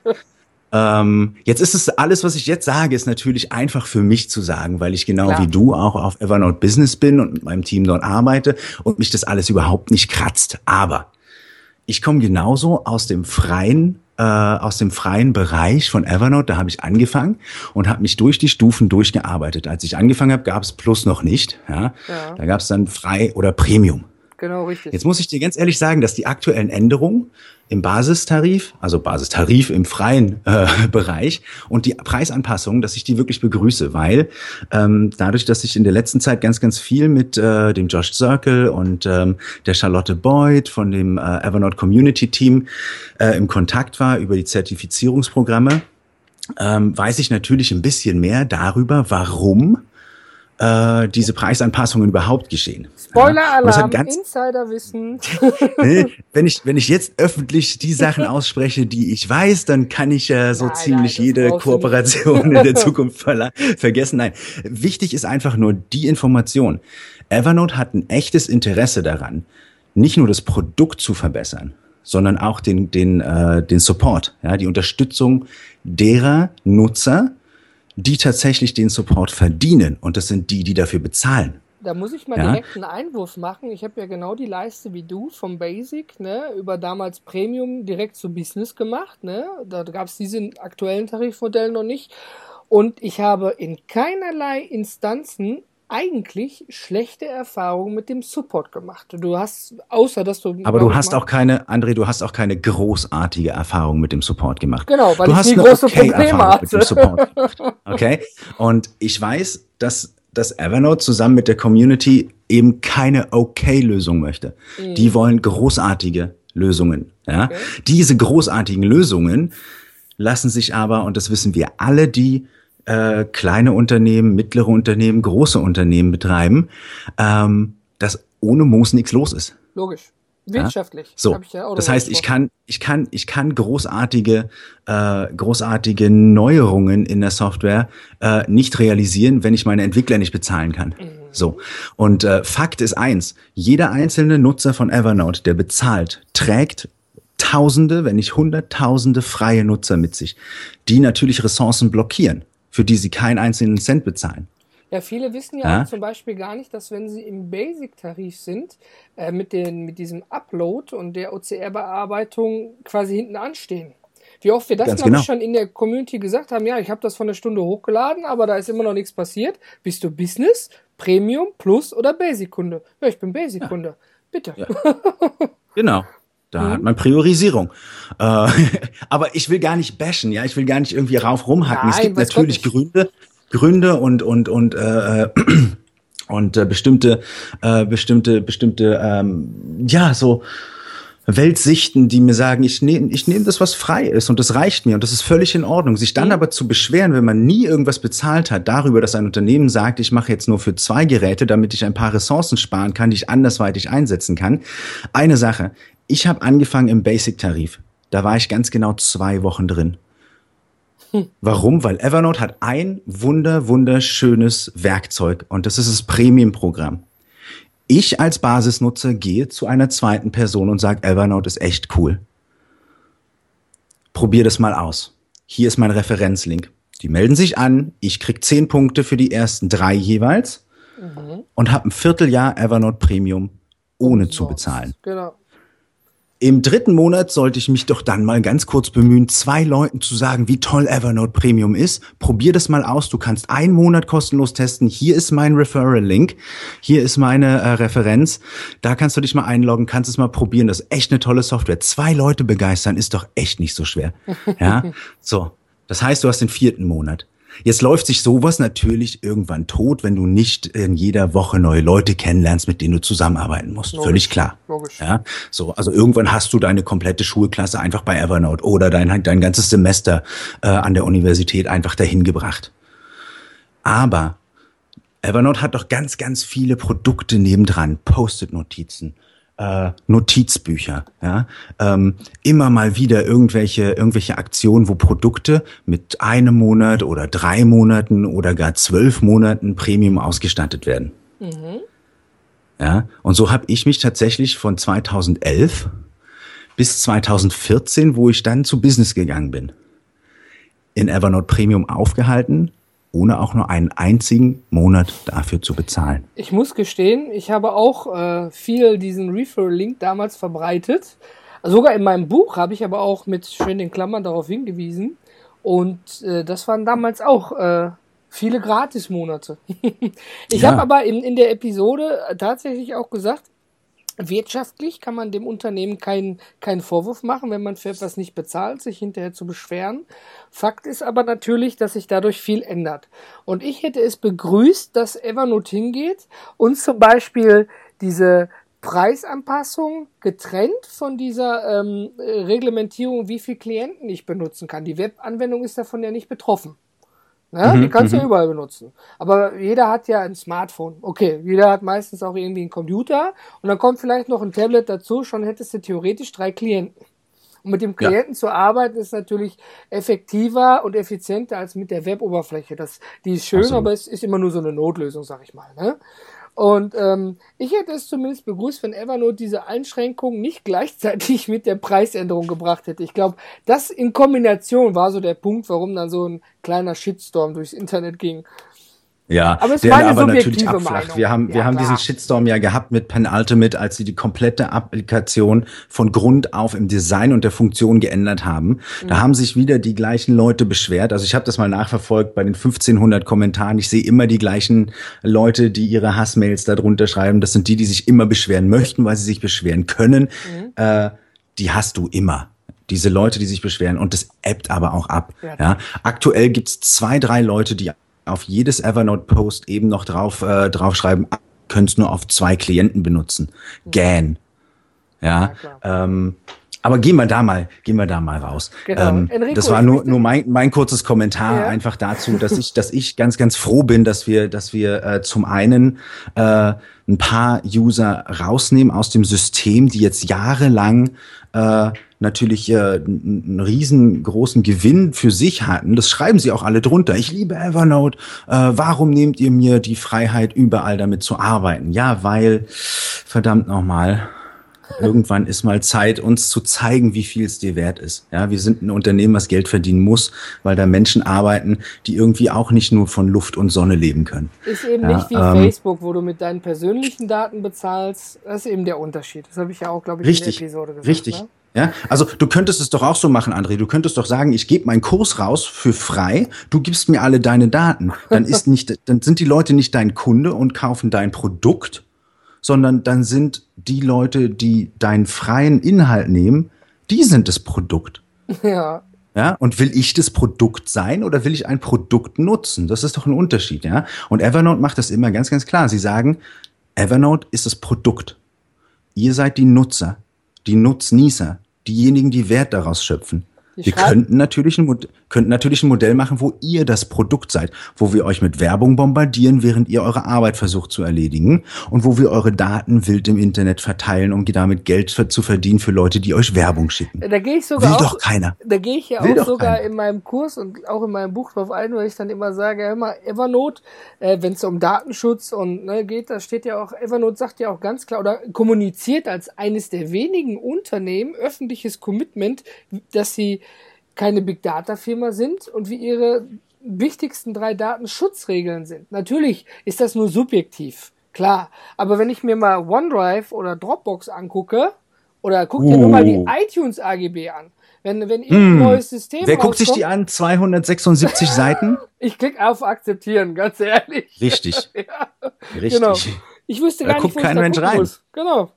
[laughs] ähm, jetzt ist es alles, was ich jetzt sage, ist natürlich einfach für mich zu sagen, weil ich genau Klar. wie du auch auf Evernote Business bin und mit meinem Team dort arbeite und mich das alles überhaupt nicht kratzt. Aber ich komme genauso aus dem freien äh, aus dem freien Bereich von Evernote. Da habe ich angefangen und habe mich durch die Stufen durchgearbeitet. Als ich angefangen habe, gab es Plus noch nicht. Ja? ja. Da gab es dann frei oder Premium. Genau, richtig. Jetzt muss ich dir ganz ehrlich sagen, dass die aktuellen Änderungen im Basistarif, also Basistarif im freien äh, [laughs] Bereich und die Preisanpassungen, dass ich die wirklich begrüße, weil ähm, dadurch, dass ich in der letzten Zeit ganz, ganz viel mit äh, dem Josh Circle und ähm, der Charlotte Boyd von dem äh, Evernote Community Team äh, im Kontakt war über die Zertifizierungsprogramme, ähm, weiß ich natürlich ein bisschen mehr darüber, warum äh, diese Preisanpassungen überhaupt geschehen. Spoiler-Alarm, ja, Insiderwissen. [laughs] nee, wenn, ich, wenn ich jetzt öffentlich die Sachen ausspreche, die ich weiß, dann kann ich ja so nein, ziemlich nein, jede Kooperation in der [laughs] Zukunft vergessen. Nein, wichtig ist einfach nur die Information. Evernote hat ein echtes Interesse daran, nicht nur das Produkt zu verbessern, sondern auch den, den, äh, den Support, ja, die Unterstützung derer Nutzer, die tatsächlich den Support verdienen. Und das sind die, die dafür bezahlen. Da muss ich mal ja. direkt einen Einwurf machen. Ich habe ja genau die Leiste wie du vom Basic, ne, über damals Premium direkt zu Business gemacht. Ne? Da gab es diese aktuellen Tarifmodelle noch nicht. Und ich habe in keinerlei Instanzen eigentlich schlechte Erfahrungen mit dem Support gemacht. Du hast, außer dass du. Aber du hast auch keine, André, du hast auch keine großartige Erfahrung mit dem Support gemacht. Genau, weil du ich hast nie große okay Probleme Erfahrung hatte. Mit dem Support gemacht. Okay? Und ich weiß, dass, dass Evernote zusammen mit der Community eben keine Okay-Lösung möchte. Mhm. Die wollen großartige Lösungen. Ja? Okay. Diese großartigen Lösungen lassen sich aber, und das wissen wir alle, die äh, kleine Unternehmen, mittlere Unternehmen, große Unternehmen betreiben, ähm, dass ohne Moos nichts los ist. Logisch. Wirtschaftlich. Ja? So, ja das heißt, ich kann, ich kann, ich kann großartige, äh, großartige Neuerungen in der Software äh, nicht realisieren, wenn ich meine Entwickler nicht bezahlen kann. Mhm. So. Und äh, Fakt ist eins: Jeder einzelne Nutzer von Evernote, der bezahlt, trägt Tausende, wenn nicht Hunderttausende freie Nutzer mit sich, die natürlich Ressourcen blockieren für die sie keinen einzelnen Cent bezahlen. Ja, viele wissen ja, ja? zum Beispiel gar nicht, dass wenn sie im Basic-Tarif sind, äh, mit, den, mit diesem Upload und der OCR-Bearbeitung quasi hinten anstehen. Wie oft wir das, glaube genau. ich, schon in der Community gesagt haben, ja, ich habe das von der Stunde hochgeladen, aber da ist immer noch nichts passiert. Bist du Business, Premium, Plus oder Basic-Kunde? Ja, ich bin Basic-Kunde. Ja. Bitte. Ja. genau. Da mhm. hat man Priorisierung. Äh, [laughs] aber ich will gar nicht bashen, ja, ich will gar nicht irgendwie rauf rumhacken. Nein, es gibt natürlich Gründe, Gründe und und und äh, [clears throat] und äh, bestimmte äh, bestimmte bestimmte ähm, ja so Weltsichten, die mir sagen, ich nehme ich nehm das, was frei ist und das reicht mir und das ist völlig in Ordnung. Sich dann mhm. aber zu beschweren, wenn man nie irgendwas bezahlt hat, darüber, dass ein Unternehmen sagt, ich mache jetzt nur für zwei Geräte, damit ich ein paar Ressourcen sparen kann, die ich andersweitig einsetzen kann. Eine Sache, ich habe angefangen im Basic-Tarif. Da war ich ganz genau zwei Wochen drin. Hm. Warum? Weil Evernote hat ein wunder, wunderschönes Werkzeug und das ist das Premium-Programm. Ich als Basisnutzer gehe zu einer zweiten Person und sage, Evernote ist echt cool. Probier das mal aus. Hier ist mein Referenzlink. Die melden sich an, ich krieg zehn Punkte für die ersten drei jeweils mhm. und habe ein Vierteljahr Evernote Premium ohne zu bezahlen. Genau. Im dritten Monat sollte ich mich doch dann mal ganz kurz bemühen, zwei Leuten zu sagen, wie toll Evernote Premium ist. Probier das mal aus. Du kannst einen Monat kostenlos testen. Hier ist mein Referral-Link. Hier ist meine äh, Referenz. Da kannst du dich mal einloggen, kannst es mal probieren. Das ist echt eine tolle Software. Zwei Leute begeistern ist doch echt nicht so schwer. Ja, [laughs] so. Das heißt, du hast den vierten Monat. Jetzt läuft sich sowas natürlich irgendwann tot, wenn du nicht in jeder Woche neue Leute kennenlernst, mit denen du zusammenarbeiten musst. Logisch, Völlig klar. Logisch. Ja, so, also irgendwann hast du deine komplette Schulklasse einfach bei Evernote oder dein, dein ganzes Semester äh, an der Universität einfach dahin gebracht. Aber Evernote hat doch ganz, ganz viele Produkte nebendran. Post-it-Notizen, äh, Notizbücher, ja, ähm, immer mal wieder irgendwelche irgendwelche Aktionen, wo Produkte mit einem Monat oder drei Monaten oder gar zwölf Monaten Premium ausgestattet werden. Mhm. Ja, und so habe ich mich tatsächlich von 2011 bis 2014, wo ich dann zu Business gegangen bin, in Evernote Premium aufgehalten ohne auch nur einen einzigen Monat dafür zu bezahlen. Ich muss gestehen, ich habe auch äh, viel diesen Referral-Link damals verbreitet. Sogar in meinem Buch habe ich aber auch mit schön den Klammern darauf hingewiesen. Und äh, das waren damals auch äh, viele Gratis-Monate. [laughs] ich ja. habe aber in, in der Episode tatsächlich auch gesagt, Wirtschaftlich kann man dem Unternehmen keinen keinen Vorwurf machen, wenn man für etwas nicht bezahlt, sich hinterher zu beschweren. Fakt ist aber natürlich, dass sich dadurch viel ändert. Und ich hätte es begrüßt, dass Evernote hingeht und zum Beispiel diese Preisanpassung getrennt von dieser ähm, Reglementierung, wie viel Klienten ich benutzen kann. Die Webanwendung ist davon ja nicht betroffen. Ne? Mhm, die kannst du ja mhm. überall benutzen. Aber jeder hat ja ein Smartphone. Okay, jeder hat meistens auch irgendwie einen Computer und dann kommt vielleicht noch ein Tablet dazu, schon hättest du theoretisch drei Klienten. Und mit dem Klienten ja. zu arbeiten ist natürlich effektiver und effizienter als mit der Weboberfläche. Das, die ist schön, Absolut. aber es ist immer nur so eine Notlösung, sag ich mal. Ne? Und ähm, ich hätte es zumindest begrüßt, wenn Evernote diese Einschränkung nicht gleichzeitig [laughs] mit der Preisänderung gebracht hätte. Ich glaube, das in Kombination war so der Punkt, warum dann so ein kleiner Shitstorm durchs Internet ging. Ja, aber, es der aber natürlich abflacht. Meinung. Wir haben, Ja, wir haben klar. diesen Shitstorm ja gehabt mit Penultimate, als sie die komplette Applikation von Grund auf im Design und der Funktion geändert haben. Da haben sich wieder die gleichen Leute beschwert. Also ich habe das mal nachverfolgt bei den 1500 Kommentaren. Ich sehe immer die gleichen Leute, die ihre Hassmails darunter schreiben. Das sind die, die sich immer beschweren möchten, weil sie sich beschweren können. Äh, die hast du immer. Diese Leute, die sich beschweren. Und das ebbt aber auch ab. Ja. Ja. Aktuell gibt's zwei, drei Leute, die auf jedes Evernote-Post eben noch drauf, äh, draufschreiben, können es nur auf zwei Klienten benutzen. GAN. Ja. klar. ähm, aber gehen wir da mal, gehen wir da mal raus. Genau. Ähm, Enrico, das war nur, nur mein, mein kurzes Kommentar Ja. einfach dazu, dass ich, [laughs] dass ich ganz, ganz froh bin, dass wir, dass wir äh, zum einen äh, ein paar User rausnehmen aus dem System, die jetzt jahrelang äh, natürlich äh, einen einen riesengroßen Gewinn für sich hatten. Das schreiben sie auch alle drunter. Ich liebe Evernote. Äh, warum nehmt ihr mir die Freiheit, überall damit zu arbeiten? Ja, weil, verdammt nochmal, irgendwann ist mal Zeit, uns zu zeigen, wie viel es dir wert ist. Ja, wir sind ein Unternehmen, was Geld verdienen muss, weil da Menschen arbeiten, die irgendwie auch nicht nur von Luft und Sonne leben können. Ist eben Ja, nicht wie ähm, Facebook, wo du mit deinen persönlichen Daten bezahlst. Das ist eben der Unterschied. Das habe ich ja auch, glaube ich, Richtig, in der Episode gesagt. richtig. Ne? Ja, also du könntest es doch auch so machen, André. Du könntest doch sagen, ich gebe meinen Kurs raus für frei. Du gibst mir alle deine Daten. Dann ist [laughs] nicht, dann sind die Leute nicht dein Kunde und kaufen dein Produkt, sondern dann sind die Leute, die deinen freien Inhalt nehmen, die sind das Produkt. [laughs] Ja. Ja, und will ich das Produkt sein oder will ich ein Produkt nutzen? Das ist doch ein Unterschied, ja. Und Evernote macht das immer ganz, ganz klar. Sie sagen, Evernote ist das Produkt. Ihr seid die Nutzer, die Nutznießer, diejenigen, die Wert daraus schöpfen. Die Wir könnten natürlich, ein Mod könnten natürlich ein Modell machen, wo ihr das Produkt seid, wo wir euch mit Werbung bombardieren, während ihr eure Arbeit versucht zu erledigen und wo wir eure Daten wild im Internet verteilen, um damit Geld zu verdienen für Leute, die euch Werbung schicken. Da gehe ich sogar Will auch, doch keiner. Da gehe ich ja Will auch sogar keiner. in meinem Kurs und auch in meinem Buch drauf ein, weil ich dann immer sage, hör mal, Evernote, äh, wenn es um Datenschutz und ne, geht, da steht ja auch, Evernote sagt ja auch ganz klar oder kommuniziert als eines der wenigen Unternehmen öffentliches Commitment, dass sie keine Big Data Firma sind und wie ihre wichtigsten drei Datenschutzregeln sind. Natürlich ist das nur subjektiv, klar. Aber wenn ich mir mal OneDrive oder Dropbox angucke, oder guck dir nur mal die Uh. iTunes AGB an. Wenn, wenn irgendein neues System Hm. Wer guckt sich die an? 276 [laughs] Seiten? Ich klicke auf Akzeptieren, ganz ehrlich. Richtig. [laughs] Ja, Richtig. Genau. Ich wüsste Da gar nicht, guckt wo kein ich da Mensch rein. muss. Genau.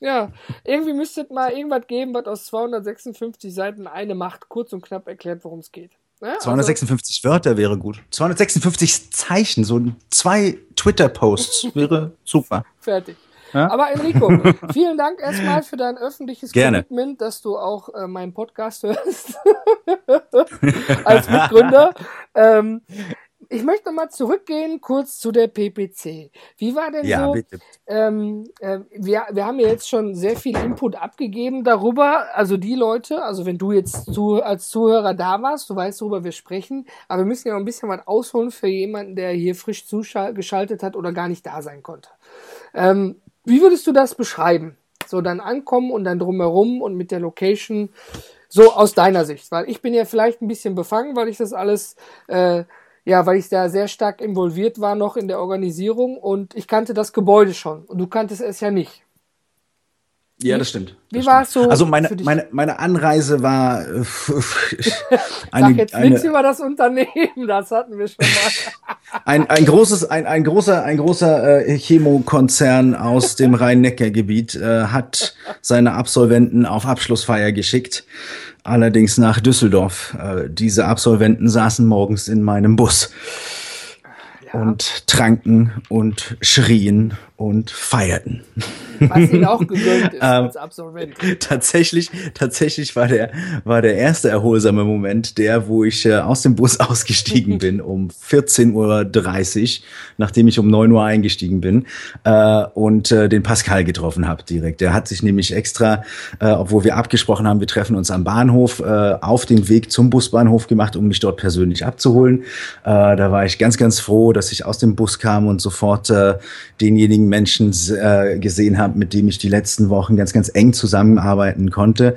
Ja. Irgendwie müsste es mal irgendwas geben, was aus 256 Seiten eine macht, kurz und knapp erklärt, worum es geht. Also, 256 Wörter wäre gut. 256 Zeichen, so zwei Twitter-Posts [laughs] wäre super. fertig. Ja? Aber Enrico, [laughs] vielen Dank erstmal für dein öffentliches Gerne. Commitment, dass du auch äh, meinen Podcast hörst. [laughs] Als Mitgründer. Ähm, ich möchte mal zurückgehen, kurz zu der PPC. Wie war denn Ja, so? bitte. Ähm, äh, wir, wir haben ja jetzt schon sehr viel Input abgegeben darüber. Also die Leute, also wenn du jetzt zu, als Zuhörer da warst, du weißt, worüber wir sprechen, aber wir müssen ja noch ein bisschen was ausholen für jemanden, der hier frisch zugeschaltet hat oder gar nicht da sein konnte. Ähm, wie würdest du das beschreiben? So dann ankommen und dann drumherum und mit der Location, so aus deiner Sicht. Weil ich bin ja vielleicht ein bisschen befangen, weil ich das alles, äh, ja, weil ich da sehr stark involviert war noch in der Organisierung und ich kannte das Gebäude schon und du kanntest es ja nicht. Ja, das stimmt. wie war es so Also meine, meine, meine Anreise war äh, [laughs] [laughs] Sag eine, jetzt nichts eine, über das Unternehmen, das hatten wir schon mal. [laughs] ein, ein großes, ein, ein großer, ein großer äh, Chemokonzern aus dem Rhein-Neckar-Gebiet äh, hat seine Absolventen auf Abschlussfeier geschickt. Allerdings nach Düsseldorf. Äh, diese Absolventen saßen morgens in meinem Bus und tranken und schrien und feierten. Was ihn auch gegönnt ist [laughs] ähm, als Absolvent. Tatsächlich, tatsächlich war der, war der erste erholsame Moment der, wo ich äh, aus dem Bus [laughs] ausgestiegen [laughs] bin um 14.30 Uhr, nachdem ich um 9 Uhr eingestiegen bin äh, und äh, den Pascal getroffen habe direkt. Der hat sich nämlich extra, äh, obwohl wir abgesprochen haben, wir treffen uns am Bahnhof, äh, auf den Weg zum Busbahnhof gemacht, um mich dort persönlich abzuholen. Äh, da war ich ganz, ganz froh, dass ich aus dem Bus kam und sofort äh, Menschen äh, gesehen habe, mit dem ich die letzten Wochen ganz, ganz eng zusammenarbeiten konnte.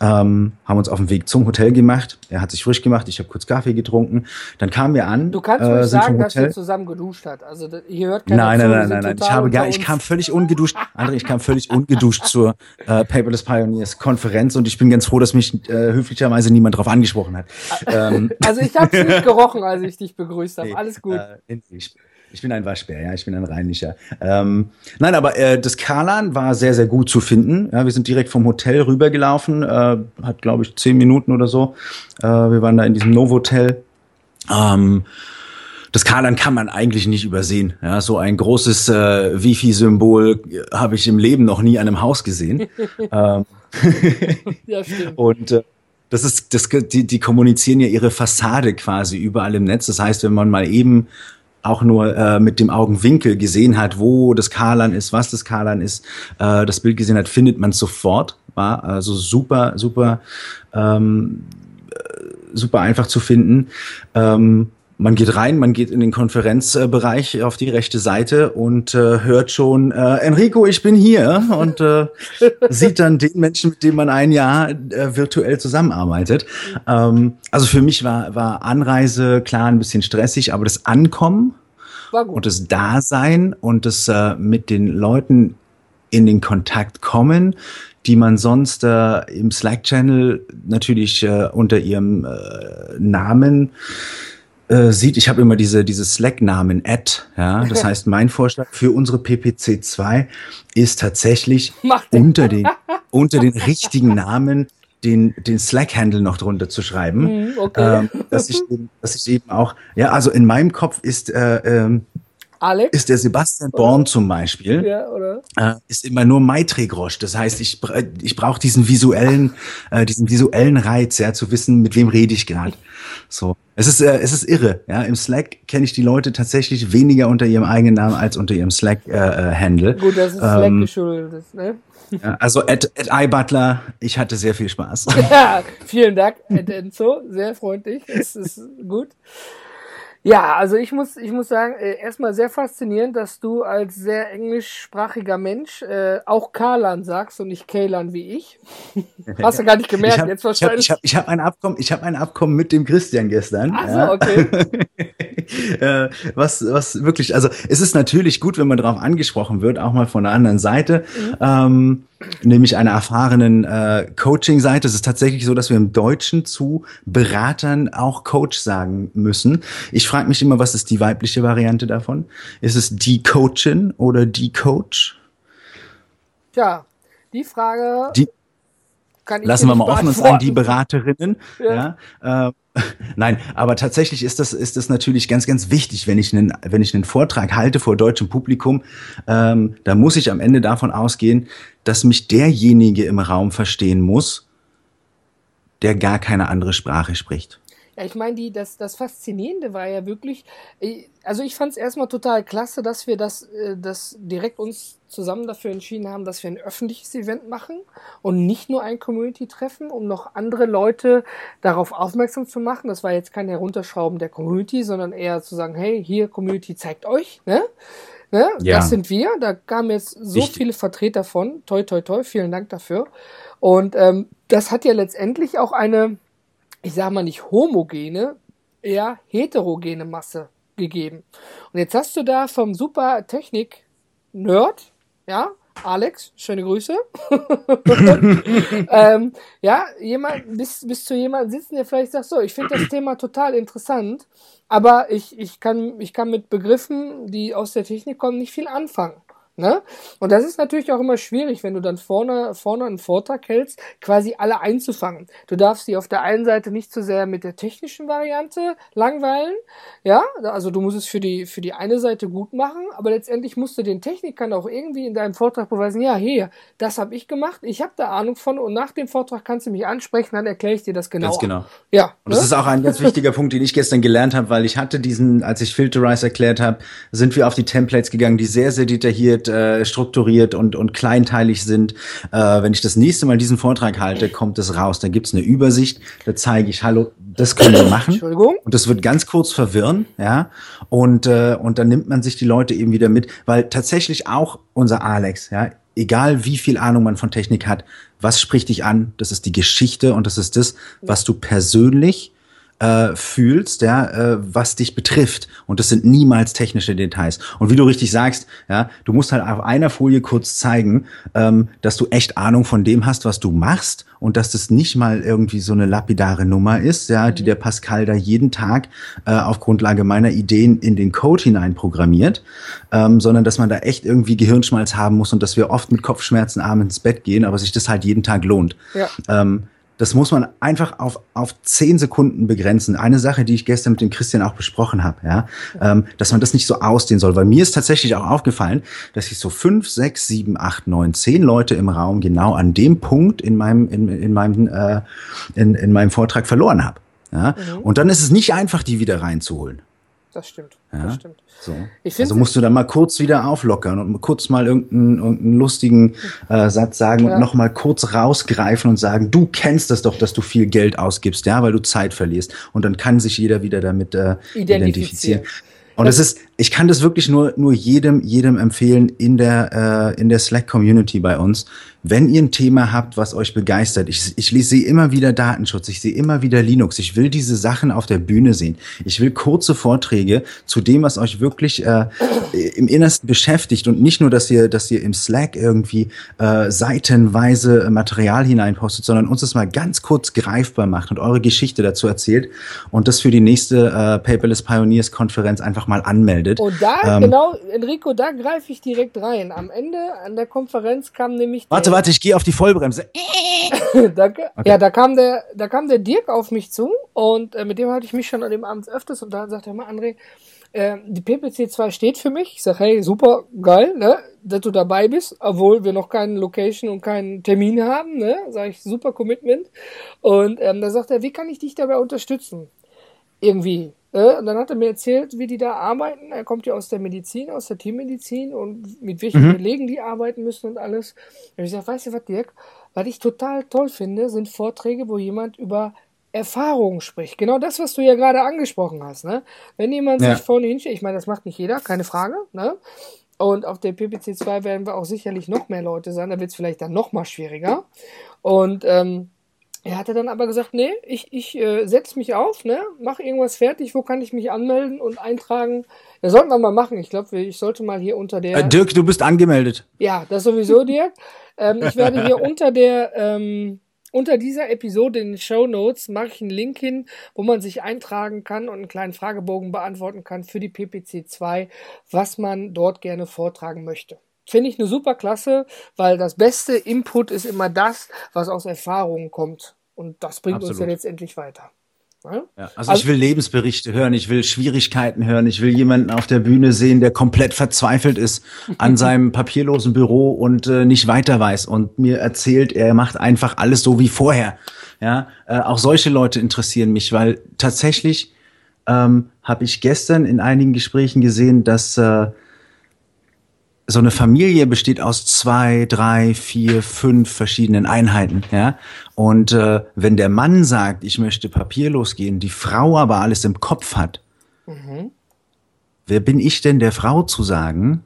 Ähm, haben uns auf den Weg zum Hotel gemacht. Er hat sich frisch gemacht, ich habe kurz Kaffee getrunken. Dann kamen wir an. Du kannst äh, sagen, dass ihr zusammen geduscht hat. Also hier hört keiner Nein, nein, nein, nein, nein. Ich habe gar, ich kam völlig ungeduscht. André, ich kam völlig ungeduscht zur äh, Paperless Pioneers Konferenz und ich bin ganz froh, dass mich äh, höflicherweise niemand darauf angesprochen hat. Ähm. [laughs] Also ich habe es nicht gerochen, als ich dich begrüßt habe. Nee, Alles gut. Äh, ich bin ein Waschbär, ja, ich bin ein reinlicher. Ähm, nein, aber äh, das Karlan war sehr, sehr gut zu finden. Ja, wir sind direkt vom Hotel rübergelaufen, äh, hat, glaube ich, zehn Minuten oder so. Äh, wir waren da in diesem Novotel. Ähm, das Karlan kann man eigentlich nicht übersehen. Ja, so ein großes äh, Wifi-Symbol habe ich im Leben noch nie an einem Haus gesehen. [laughs] ähm, [laughs] ja, stimmt. Und äh, das ist, das, die, die kommunizieren ja ihre Fassade quasi überall im Netz. Das heißt, wenn man mal eben auch nur äh, mit dem Augenwinkel gesehen hat, wo das Karlan ist, was das Karlan ist, äh, das Bild gesehen hat, findet man sofort. War also super, super, ähm, äh, super einfach zu finden. Ähm, man geht rein, man geht in den Konferenzbereich auf die rechte Seite und äh, hört schon, äh, Enrico, ich bin hier und äh, [laughs] sieht dann den Menschen, mit dem man ein Jahr äh, virtuell zusammenarbeitet. Ähm, also für mich war, war Anreise klar ein bisschen stressig, aber das Ankommen und das Dasein und das äh, mit den Leuten in den Kontakt kommen, die man sonst äh, im Slack-Channel natürlich äh, unter ihrem äh, Namen äh, sieht, ich habe immer diese, diese Slack-Namen Ad, ja. Das [laughs] heißt, mein Vorschlag für unsere PPC 2 ist tatsächlich [laughs] unter den, unter den richtigen Namen den, den Slack-Handle noch drunter zu schreiben. Mhm, okay. ähm, dass, ich [laughs] eben, dass ich eben auch, ja, also in meinem Kopf ist äh, ähm, Alex? Ist der Sebastian Born zum Beispiel, ja, oder? Äh, ist immer nur Maitre-Grosch. Das heißt, ich, ich brauche diesen visuellen, äh, diesen visuellen Reiz, ja, zu wissen, mit wem rede ich gerade. So. Es ist, äh, es ist irre. Ja, im Slack kenne ich die Leute tatsächlich weniger unter ihrem eigenen Namen als unter ihrem Slack-Handle. Äh, äh, Gut, das ist Slack ähm, geschuldet, ne? Ja, also at, at iButler, ich hatte sehr viel Spaß. [laughs] Ja, vielen Dank, Ed Enzo, sehr freundlich. Es ist gut. Ja, also ich muss, ich muss sagen, äh, erstmal sehr faszinierend, dass du als sehr englischsprachiger Mensch äh, auch Karlan sagst und nicht Kaylan wie ich. [laughs] Hast du gar nicht gemerkt, hab, jetzt wahrscheinlich. Ich habe ich hab, ich hab ein Abkommen, ich habe ein Abkommen mit dem Christian gestern. Ach so, ja. okay. [laughs] äh, was, was wirklich, also es ist natürlich gut, wenn man darauf angesprochen wird, auch mal von der anderen Seite. Mhm. Ähm, nämlich einer erfahrenen äh, Coaching-Seite. Es ist tatsächlich so, dass wir im Deutschen zu Beratern auch Coach sagen müssen. Ich frage mich immer, was ist die weibliche Variante davon? Ist es die Coachin oder die Coach? Tja, die Frage die, lassen wir mal offen und sagen, die Beraterinnen. Ja. ja äh, [laughs] Nein, aber tatsächlich ist das, ist das natürlich ganz, ganz wichtig, wenn ich einen, wenn ich einen Vortrag halte vor deutschem Publikum, ähm, da muss ich am Ende davon ausgehen, dass mich derjenige im Raum verstehen muss, der gar keine andere Sprache spricht. Ja, ich meine, die, das, das Faszinierende war ja wirklich, äh, also ich fand es erstmal total klasse, dass wir das, äh, das direkt uns zusammen dafür entschieden haben, dass wir ein öffentliches Event machen und nicht nur ein Community-Treffen, um noch andere Leute darauf aufmerksam zu machen. Das war jetzt kein Herunterschrauben der Community, sondern eher zu sagen, hey, hier Community zeigt euch, ne? ne? Ja. Das sind wir. Da kamen jetzt so ich viele Vertreter von. Toi, toi, toi. Vielen Dank dafür. Und ähm, das hat ja letztendlich auch eine ich sage mal nicht homogene, eher heterogene Masse gegeben. Und jetzt hast du da vom super Technik-Nerd, ja, Alex, schöne Grüße. [laughs] ähm, ja, jemand, bis, bis zu jemandem sitzen, der vielleicht sagt, so, ich finde das Thema total interessant, aber ich, ich, kann, ich kann mit Begriffen, die aus der Technik kommen, nicht viel anfangen. Ne? Und das ist natürlich auch immer schwierig, wenn du dann vorne, vorne einen Vortrag hältst, quasi alle einzufangen. Du darfst sie auf der einen Seite nicht zu so sehr mit der technischen Variante langweilen, ja, also du musst es für die, für die eine Seite gut machen, aber letztendlich musst du den Technikern auch irgendwie in deinem Vortrag beweisen, ja, hier, das habe ich gemacht, ich habe da Ahnung von und nach dem Vortrag kannst du mich ansprechen, dann erkläre ich dir das genau. Ganz genau. Ja. Und ne? das ist auch ein ganz wichtiger Punkt, den ich gestern gelernt habe, weil ich hatte diesen, als ich Filterize erklärt habe, sind wir auf die Templates gegangen, die sehr, sehr detailliert äh, strukturiert und, und kleinteilig sind. Äh, wenn ich das nächste Mal diesen Vortrag halte, kommt es raus. Da gibt's eine Übersicht, da zeige ich, hallo, das können wir machen. Entschuldigung. Und das wird ganz kurz verwirren, ja. Und, äh, und dann nimmt man sich die Leute eben wieder mit, weil tatsächlich auch unser Alex, ja, egal wie viel Ahnung man von Technik hat, was spricht dich an? Das ist die Geschichte und das ist das, was du persönlich äh, fühlst, ja, äh, was dich betrifft. Und das sind niemals technische Details. Und wie du richtig sagst, ja, du musst halt auf einer Folie kurz zeigen, ähm, dass du echt Ahnung von dem hast, was du machst und dass das nicht mal irgendwie so eine lapidare Nummer ist, ja, die mhm. der Pascal da jeden Tag äh, auf Grundlage meiner Ideen in den Code hinein programmiert, ähm, sondern dass man da echt irgendwie Gehirnschmalz haben muss und dass wir oft mit Kopfschmerzen abends ins Bett gehen, aber sich das halt jeden Tag lohnt. Ja. Ähm, das muss man einfach auf, auf zehn Sekunden begrenzen. Eine Sache, die ich gestern mit dem Christian auch besprochen habe, ja, ähm, dass man das nicht so ausdehnen soll. Weil mir ist tatsächlich auch aufgefallen, dass ich so fünf, sechs, sieben, acht, neun, zehn Leute im Raum genau an dem Punkt in meinem, in, in meinem, äh, in, in meinem Vortrag verloren habe. Ja? Mhm. Und dann ist es nicht einfach, die wieder reinzuholen. Das stimmt. Ja? Das stimmt. So. also musst du dann mal kurz wieder auflockern und kurz mal irgendeinen, irgendeinen lustigen äh, Satz sagen ja. und noch mal kurz rausgreifen und sagen, du kennst das doch, dass du viel Geld ausgibst, ja, weil du Zeit verlierst. Und dann kann sich jeder wieder damit äh, identifizieren. identifizieren. Und es ist, ich kann das wirklich nur, nur jedem, jedem empfehlen in der, äh, in der Slack-Community bei uns. Wenn ihr ein Thema habt, was euch begeistert, ich, ich sehe immer wieder Datenschutz, ich sehe immer wieder Linux, ich will diese Sachen auf der Bühne sehen. Ich will kurze Vorträge zu dem, was euch wirklich äh, im Innersten beschäftigt und nicht nur, dass ihr, dass ihr im Slack irgendwie äh, seitenweise Material hineinpostet, sondern uns das mal ganz kurz greifbar macht und eure Geschichte dazu erzählt und das für die nächste äh, Paperless Pioneers Konferenz einfach mal anmeldet. Und da, ähm, genau, Enrico, da greife ich direkt rein. Am Ende an der Konferenz kam nämlich. Warte, warte, ich gehe auf die Vollbremse. [laughs] Danke. Okay. Ja, da kam der, da kam der Dirk auf mich zu und äh, mit dem hatte ich mich schon an dem Abend öfters und da sagte er mal, André, äh, die PPC 2 steht für mich. Ich sag, hey, super, geil, ne, dass du dabei bist, obwohl wir noch keinen Location und keinen Termin haben, ne, sag ich, super Commitment. Und ähm, da sagt er, wie kann ich dich dabei unterstützen? Irgendwie. Äh, und dann hat er mir erzählt, wie die da arbeiten. Er kommt ja aus der Medizin, aus der Teammedizin und mit welchen mhm. Belegen die arbeiten müssen und alles. Und ich sage, weißt du was, Dirk? Was ich total toll finde, sind Vorträge, wo jemand über Erfahrungen spricht. Genau das, was du ja gerade angesprochen hast. Ne? Wenn jemand ja. sich vorne hinstellt, ich meine, das macht nicht jeder, keine Frage. Ne? Und auf der PPC 2 werden wir auch sicherlich noch mehr Leute sein. Da wird es vielleicht dann noch mal schwieriger. Und ähm, er hatte dann aber gesagt, nee, ich, ich äh, setze mich auf, ne, mach irgendwas fertig, wo kann ich mich anmelden und eintragen? Das sollten wir mal machen. Ich glaube, ich sollte mal hier unter der. Äh, Dirk, du bist angemeldet. Ja, das sowieso, Dirk. Ähm, ich werde hier [laughs] unter der ähm, unter dieser Episode in den Show Notes mache ich einen Link hin, wo man sich eintragen kann und einen kleinen Fragebogen beantworten kann für die PPC 2, was man dort gerne vortragen möchte. Finde ich eine super klasse, weil das beste Input ist immer das, was aus Erfahrungen kommt. Und das bringt Absolut. uns ja letztendlich weiter. Ja? Also, also, ich will Lebensberichte hören, ich will Schwierigkeiten hören, ich will jemanden auf der Bühne sehen, der komplett verzweifelt ist an [laughs] seinem papierlosen Büro und äh, nicht weiter weiß und mir erzählt, er macht einfach alles so wie vorher. Ja, äh, auch solche Leute interessieren mich, weil tatsächlich ähm, habe ich gestern in einigen Gesprächen gesehen, dass äh, so eine Familie besteht aus zwei, drei, vier, fünf verschiedenen Einheiten, ja. Und äh, wenn der Mann sagt, ich möchte papierlos gehen, die Frau aber alles im Kopf hat, mhm. wer bin ich denn der Frau zu sagen,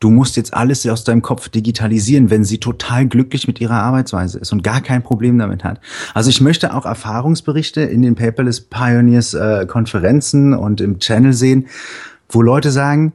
du musst jetzt alles aus deinem Kopf digitalisieren, wenn sie total glücklich mit ihrer Arbeitsweise ist und gar kein Problem damit hat. Also ich möchte auch Erfahrungsberichte in den Paperless Pioneers äh, Konferenzen und im Channel sehen, wo Leute sagen,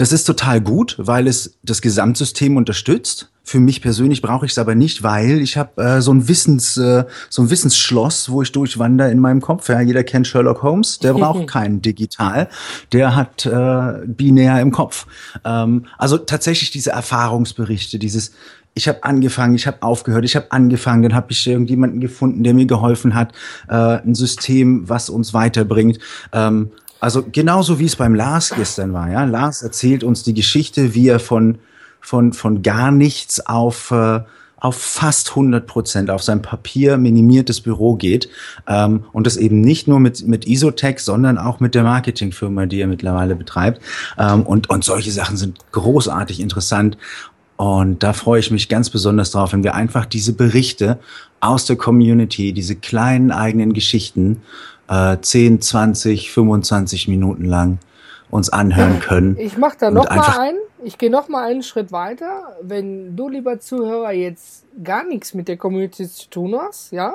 das ist total gut, weil es das Gesamtsystem unterstützt. Für mich persönlich brauche ich es aber nicht, weil ich habe äh, so ein Wissens, äh, so ein Wissensschloss, wo ich durchwandere in meinem Kopf. Ja, jeder kennt Sherlock Holmes, der [laughs] braucht kein Digital, der hat äh, binär im Kopf. Ähm, also tatsächlich diese Erfahrungsberichte, dieses ich habe angefangen, ich habe aufgehört, ich habe angefangen, dann habe ich irgendjemanden gefunden, der mir geholfen hat, äh, ein System, was uns weiterbringt. Ähm, also genauso wie es beim Lars gestern war, ja. Lars erzählt uns die Geschichte, wie er von von, von gar nichts auf, äh, auf fast 100 Prozent auf sein Papier minimiertes Büro geht ähm, und das eben nicht nur mit, mit Isotech, sondern auch mit der Marketingfirma, die er mittlerweile betreibt. Ähm, und, und solche Sachen sind großartig interessant. Und da freue ich mich ganz besonders drauf, wenn wir einfach diese Berichte aus der Community, diese kleinen eigenen Geschichten, äh, 10, 20, 25 Minuten lang uns anhören [clears throat] können. Ich mache da noch mal ein. Ich gehe noch mal einen Schritt weiter. Wenn du, lieber Zuhörer, jetzt gar nichts mit der Community zu tun hast, ja,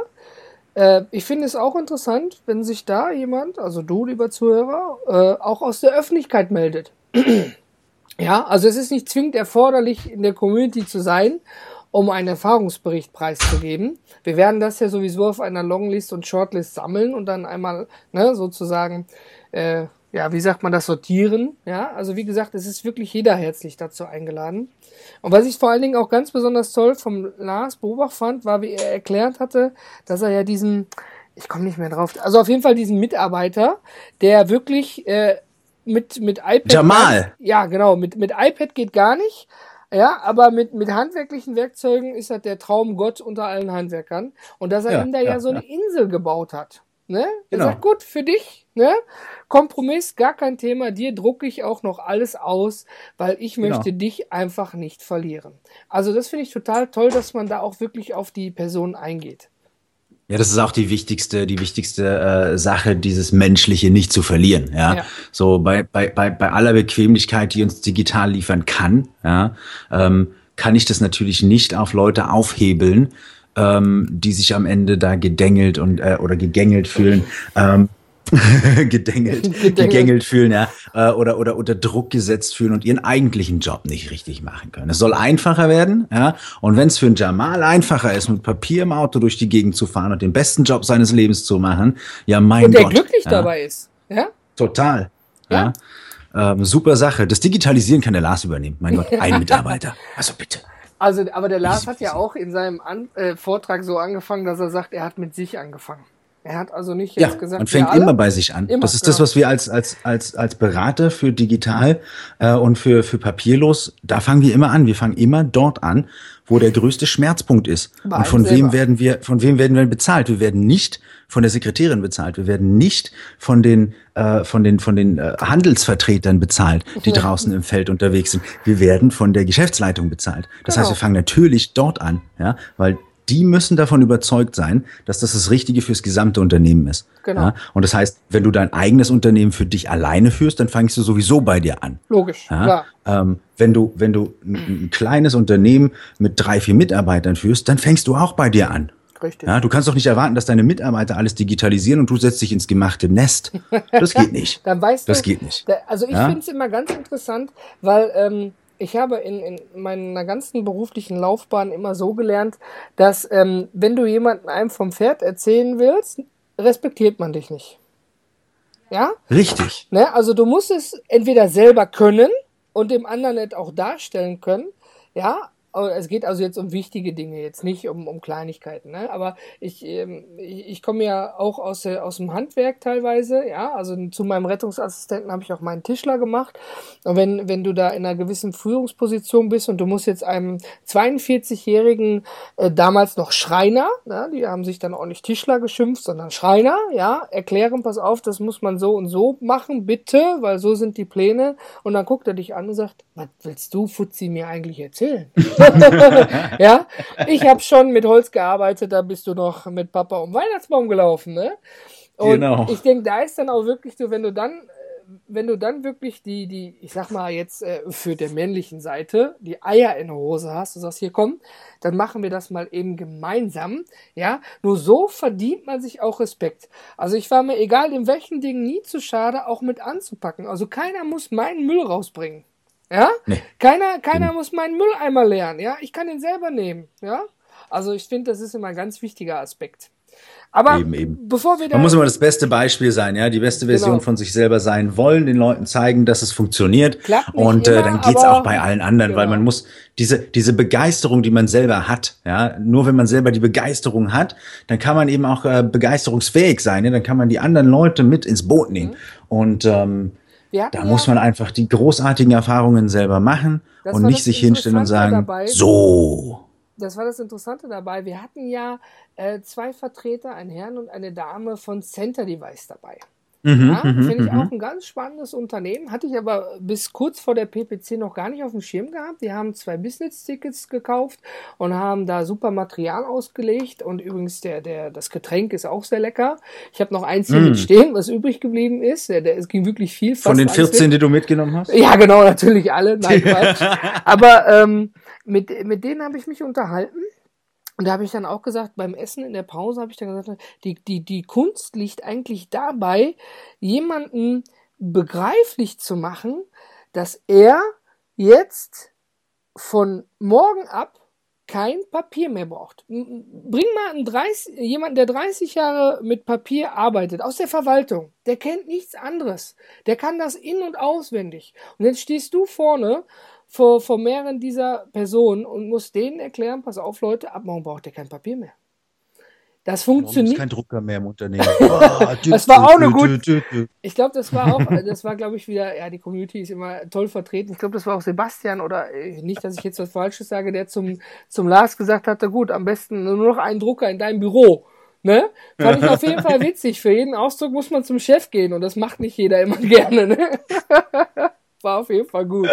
äh, ich finde es auch interessant, wenn sich da jemand, also du, lieber Zuhörer, äh, auch aus der Öffentlichkeit meldet. [clears throat] ja, also es ist nicht zwingend erforderlich, in der Community zu sein, um einen Erfahrungsbericht preiszugeben. Wir werden das ja sowieso auf einer Longlist und Shortlist sammeln und dann einmal ne, sozusagen äh, ja, wie sagt man das, sortieren. Ja, also wie gesagt, es ist wirklich jeder herzlich dazu eingeladen. Und was ich vor allen Dingen auch ganz besonders toll vom Lars Beobacht fand, war, wie er erklärt hatte, dass er ja diesen, ich komme nicht mehr drauf, also auf jeden Fall diesen Mitarbeiter, der wirklich äh, mit, mit iPad. Jamal! Ja, genau, mit, mit iPad geht gar nicht. Ja, aber mit, mit handwerklichen Werkzeugen ist er der Traumgott unter allen Handwerkern. Und dass er ja, ihm da ja, ja so eine Insel gebaut hat. Ne? Genau. Er sagt, gut, für dich, ne? Kompromiss, gar kein Thema. Dir drucke ich auch noch alles aus, weil ich genau. möchte dich einfach nicht verlieren. Also das finde ich total toll, dass man da auch wirklich auf die Person eingeht. Ja, das ist auch die wichtigste, die wichtigste äh, Sache, dieses Menschliche nicht zu verlieren. Ja, ja. so bei, bei, bei, bei aller Bequemlichkeit, die uns digital liefern kann, ja, ähm, kann ich das natürlich nicht auf Leute aufhebeln, ähm, die sich am Ende da gedengelt und äh, oder gegängelt fühlen. Ähm, [laughs] [laughs] gedengelt, gegängelt fühlen, ja, äh, oder, oder unter Druck gesetzt fühlen und ihren eigentlichen Job nicht richtig machen können. Es soll einfacher werden, ja, und wenn es für einen Jamal einfacher ist, mit Papier im Auto durch die Gegend zu fahren und den besten Job seines Lebens zu machen, ja, mein und der Gott. glücklich ja, dabei ist, ja? Total, ja. ja. Ähm, super Sache. Das Digitalisieren kann der Lars übernehmen. Mein Gott, ein [laughs] Mitarbeiter. Also bitte. Also, aber der Lars hat ja auch in seinem An äh, Vortrag so angefangen, dass er sagt, er hat mit sich angefangen. Er hat also nicht jetzt ja, gesagt, man fängt immer bei sich an. Immer, das ist genau. das, was wir als als als als Berater für digital äh, und für für papierlos, da fangen wir immer an. Wir fangen immer dort an, wo der größte Schmerzpunkt ist. Bei und von wem werden wir von wem werden wir bezahlt? Wir werden nicht von der Sekretärin bezahlt. Wir werden nicht von den äh, von den von den äh, Handelsvertretern bezahlt, die draußen im Feld unterwegs sind. Wir werden von der Geschäftsleitung bezahlt. Das genau. heißt, wir fangen natürlich dort an, ja, weil die müssen davon überzeugt sein, dass das das Richtige fürs gesamte Unternehmen ist. Genau. Ja? Und das heißt, wenn du dein eigenes Unternehmen für dich alleine führst, dann fängst du sowieso bei dir an. Logisch, ja? klar. Ähm, wenn du, wenn du ein, ein kleines Unternehmen mit drei, vier Mitarbeitern führst, dann fängst du auch bei dir an. Richtig. Ja, du kannst doch nicht erwarten, dass deine Mitarbeiter alles digitalisieren und du setzt dich ins gemachte Nest. Das geht nicht. [laughs] Dann weißt das du, geht nicht. also ich ja? finde es immer ganz interessant, weil ähm, ich habe in, in meiner ganzen beruflichen Laufbahn immer so gelernt, dass ähm, wenn du jemanden einem vom Pferd erzählen willst, respektiert man dich nicht. Ja? Richtig. Ne? Also du musst es entweder selber können und dem anderen nicht auch darstellen können, ja, es geht also jetzt um wichtige Dinge, jetzt nicht um, um Kleinigkeiten. Ne? Aber ich, ähm, ich, ich komme ja auch aus, aus dem Handwerk teilweise, ja. Also zu meinem Rettungsassistenten habe ich auch meinen Tischler gemacht. Und wenn, wenn du da in einer gewissen Führungsposition bist und du musst jetzt einem 42-jährigen, äh, damals noch Schreiner, ja, die haben sich dann auch nicht Tischler geschimpft, sondern Schreiner, ja, erklären, pass auf, das muss man so und so machen, bitte, weil so sind die Pläne. Und dann guckt er dich an und sagt, was willst du, Fuzzi, mir eigentlich erzählen? [laughs] [laughs] ja, ich habe schon mit Holz gearbeitet, da bist du noch mit Papa um Weihnachtsbaum gelaufen, ne? Und genau. ich denke, da ist dann auch wirklich so, wenn du dann, wenn du dann wirklich die, die, ich sag mal jetzt äh, für der männlichen Seite, die Eier in der Hose hast, du sagst, hier komm, dann machen wir das mal eben gemeinsam, ja? Nur so verdient man sich auch Respekt. Also ich war mir, egal in welchen Dingen, nie zu schade, auch mit anzupacken. Also keiner muss meinen Müll rausbringen. Ja? Nee. Keiner, keiner muss meinen Mülleimer leeren, ja? Ich kann ihn selber nehmen, ja? Also ich finde, das ist immer ein ganz wichtiger Aspekt. Aber eben, eben. bevor wir da Man muss immer das beste Beispiel sein, ja, die beste Version genau. von sich selber sein wollen, den Leuten zeigen, dass es funktioniert. und äh, dann geht's auch bei allen anderen, genau. weil man muss diese, diese Begeisterung, die man selber hat, ja, nur wenn man selber die Begeisterung hat, dann kann man eben auch äh, begeisterungsfähig sein, ja? dann kann man die anderen Leute mit ins Boot nehmen. Mhm. Und ähm, da ja, muss man einfach die großartigen Erfahrungen selber machen und nicht sich hinstellen und sagen, dabei. so das war das Interessante dabei. Wir hatten ja äh, zwei Vertreter, ein Herrn und eine Dame von Center Device dabei. Mhm, ja, mhm, Finde ich mhm. auch ein ganz spannendes Unternehmen. Hatte ich aber bis kurz vor der PPC noch gar nicht auf dem Schirm gehabt. Die haben zwei Business-Tickets gekauft und haben da super Material ausgelegt. Und übrigens, der, der, das Getränk ist auch sehr lecker. Ich habe noch eins hier mm. stehen, was übrig geblieben ist. Der, der, es ging wirklich viel. Von den 14, die du mitgenommen hast? Ja, genau, natürlich alle. Nein, [laughs] aber ähm, mit, mit denen habe ich mich unterhalten. Und da habe ich dann auch gesagt, beim Essen in der Pause habe ich dann gesagt, die, die, die Kunst liegt eigentlich dabei, jemanden begreiflich zu machen, dass er jetzt von morgen ab kein Papier mehr braucht. Bring mal einen 30, jemanden, der 30 Jahre mit Papier arbeitet, aus der Verwaltung, der kennt nichts anderes. Der kann das in- und auswendig. Und jetzt stehst du vorne vor, vor mehreren dieser Personen und muss denen erklären, pass auf Leute, ab morgen braucht ihr kein Papier mehr. Das funktioniert. Ist kein Drucker mehr im Unternehmen. das war auch eine gute. Ich glaube, das war auch, das war, glaube ich, wieder, ja, die Community ist immer toll vertreten. Ich glaube, das war auch Sebastian oder äh, nicht, dass ich jetzt was Falsches sage, der zum, zum Lars gesagt hatte, gut, am besten nur noch einen Drucker in deinem Büro. Ne? Fand ich auf jeden Fall [laughs] witzig. Für jeden Ausdruck muss man zum Chef gehen und das macht nicht jeder immer [laughs] gerne. Ne? War auf jeden Fall gut.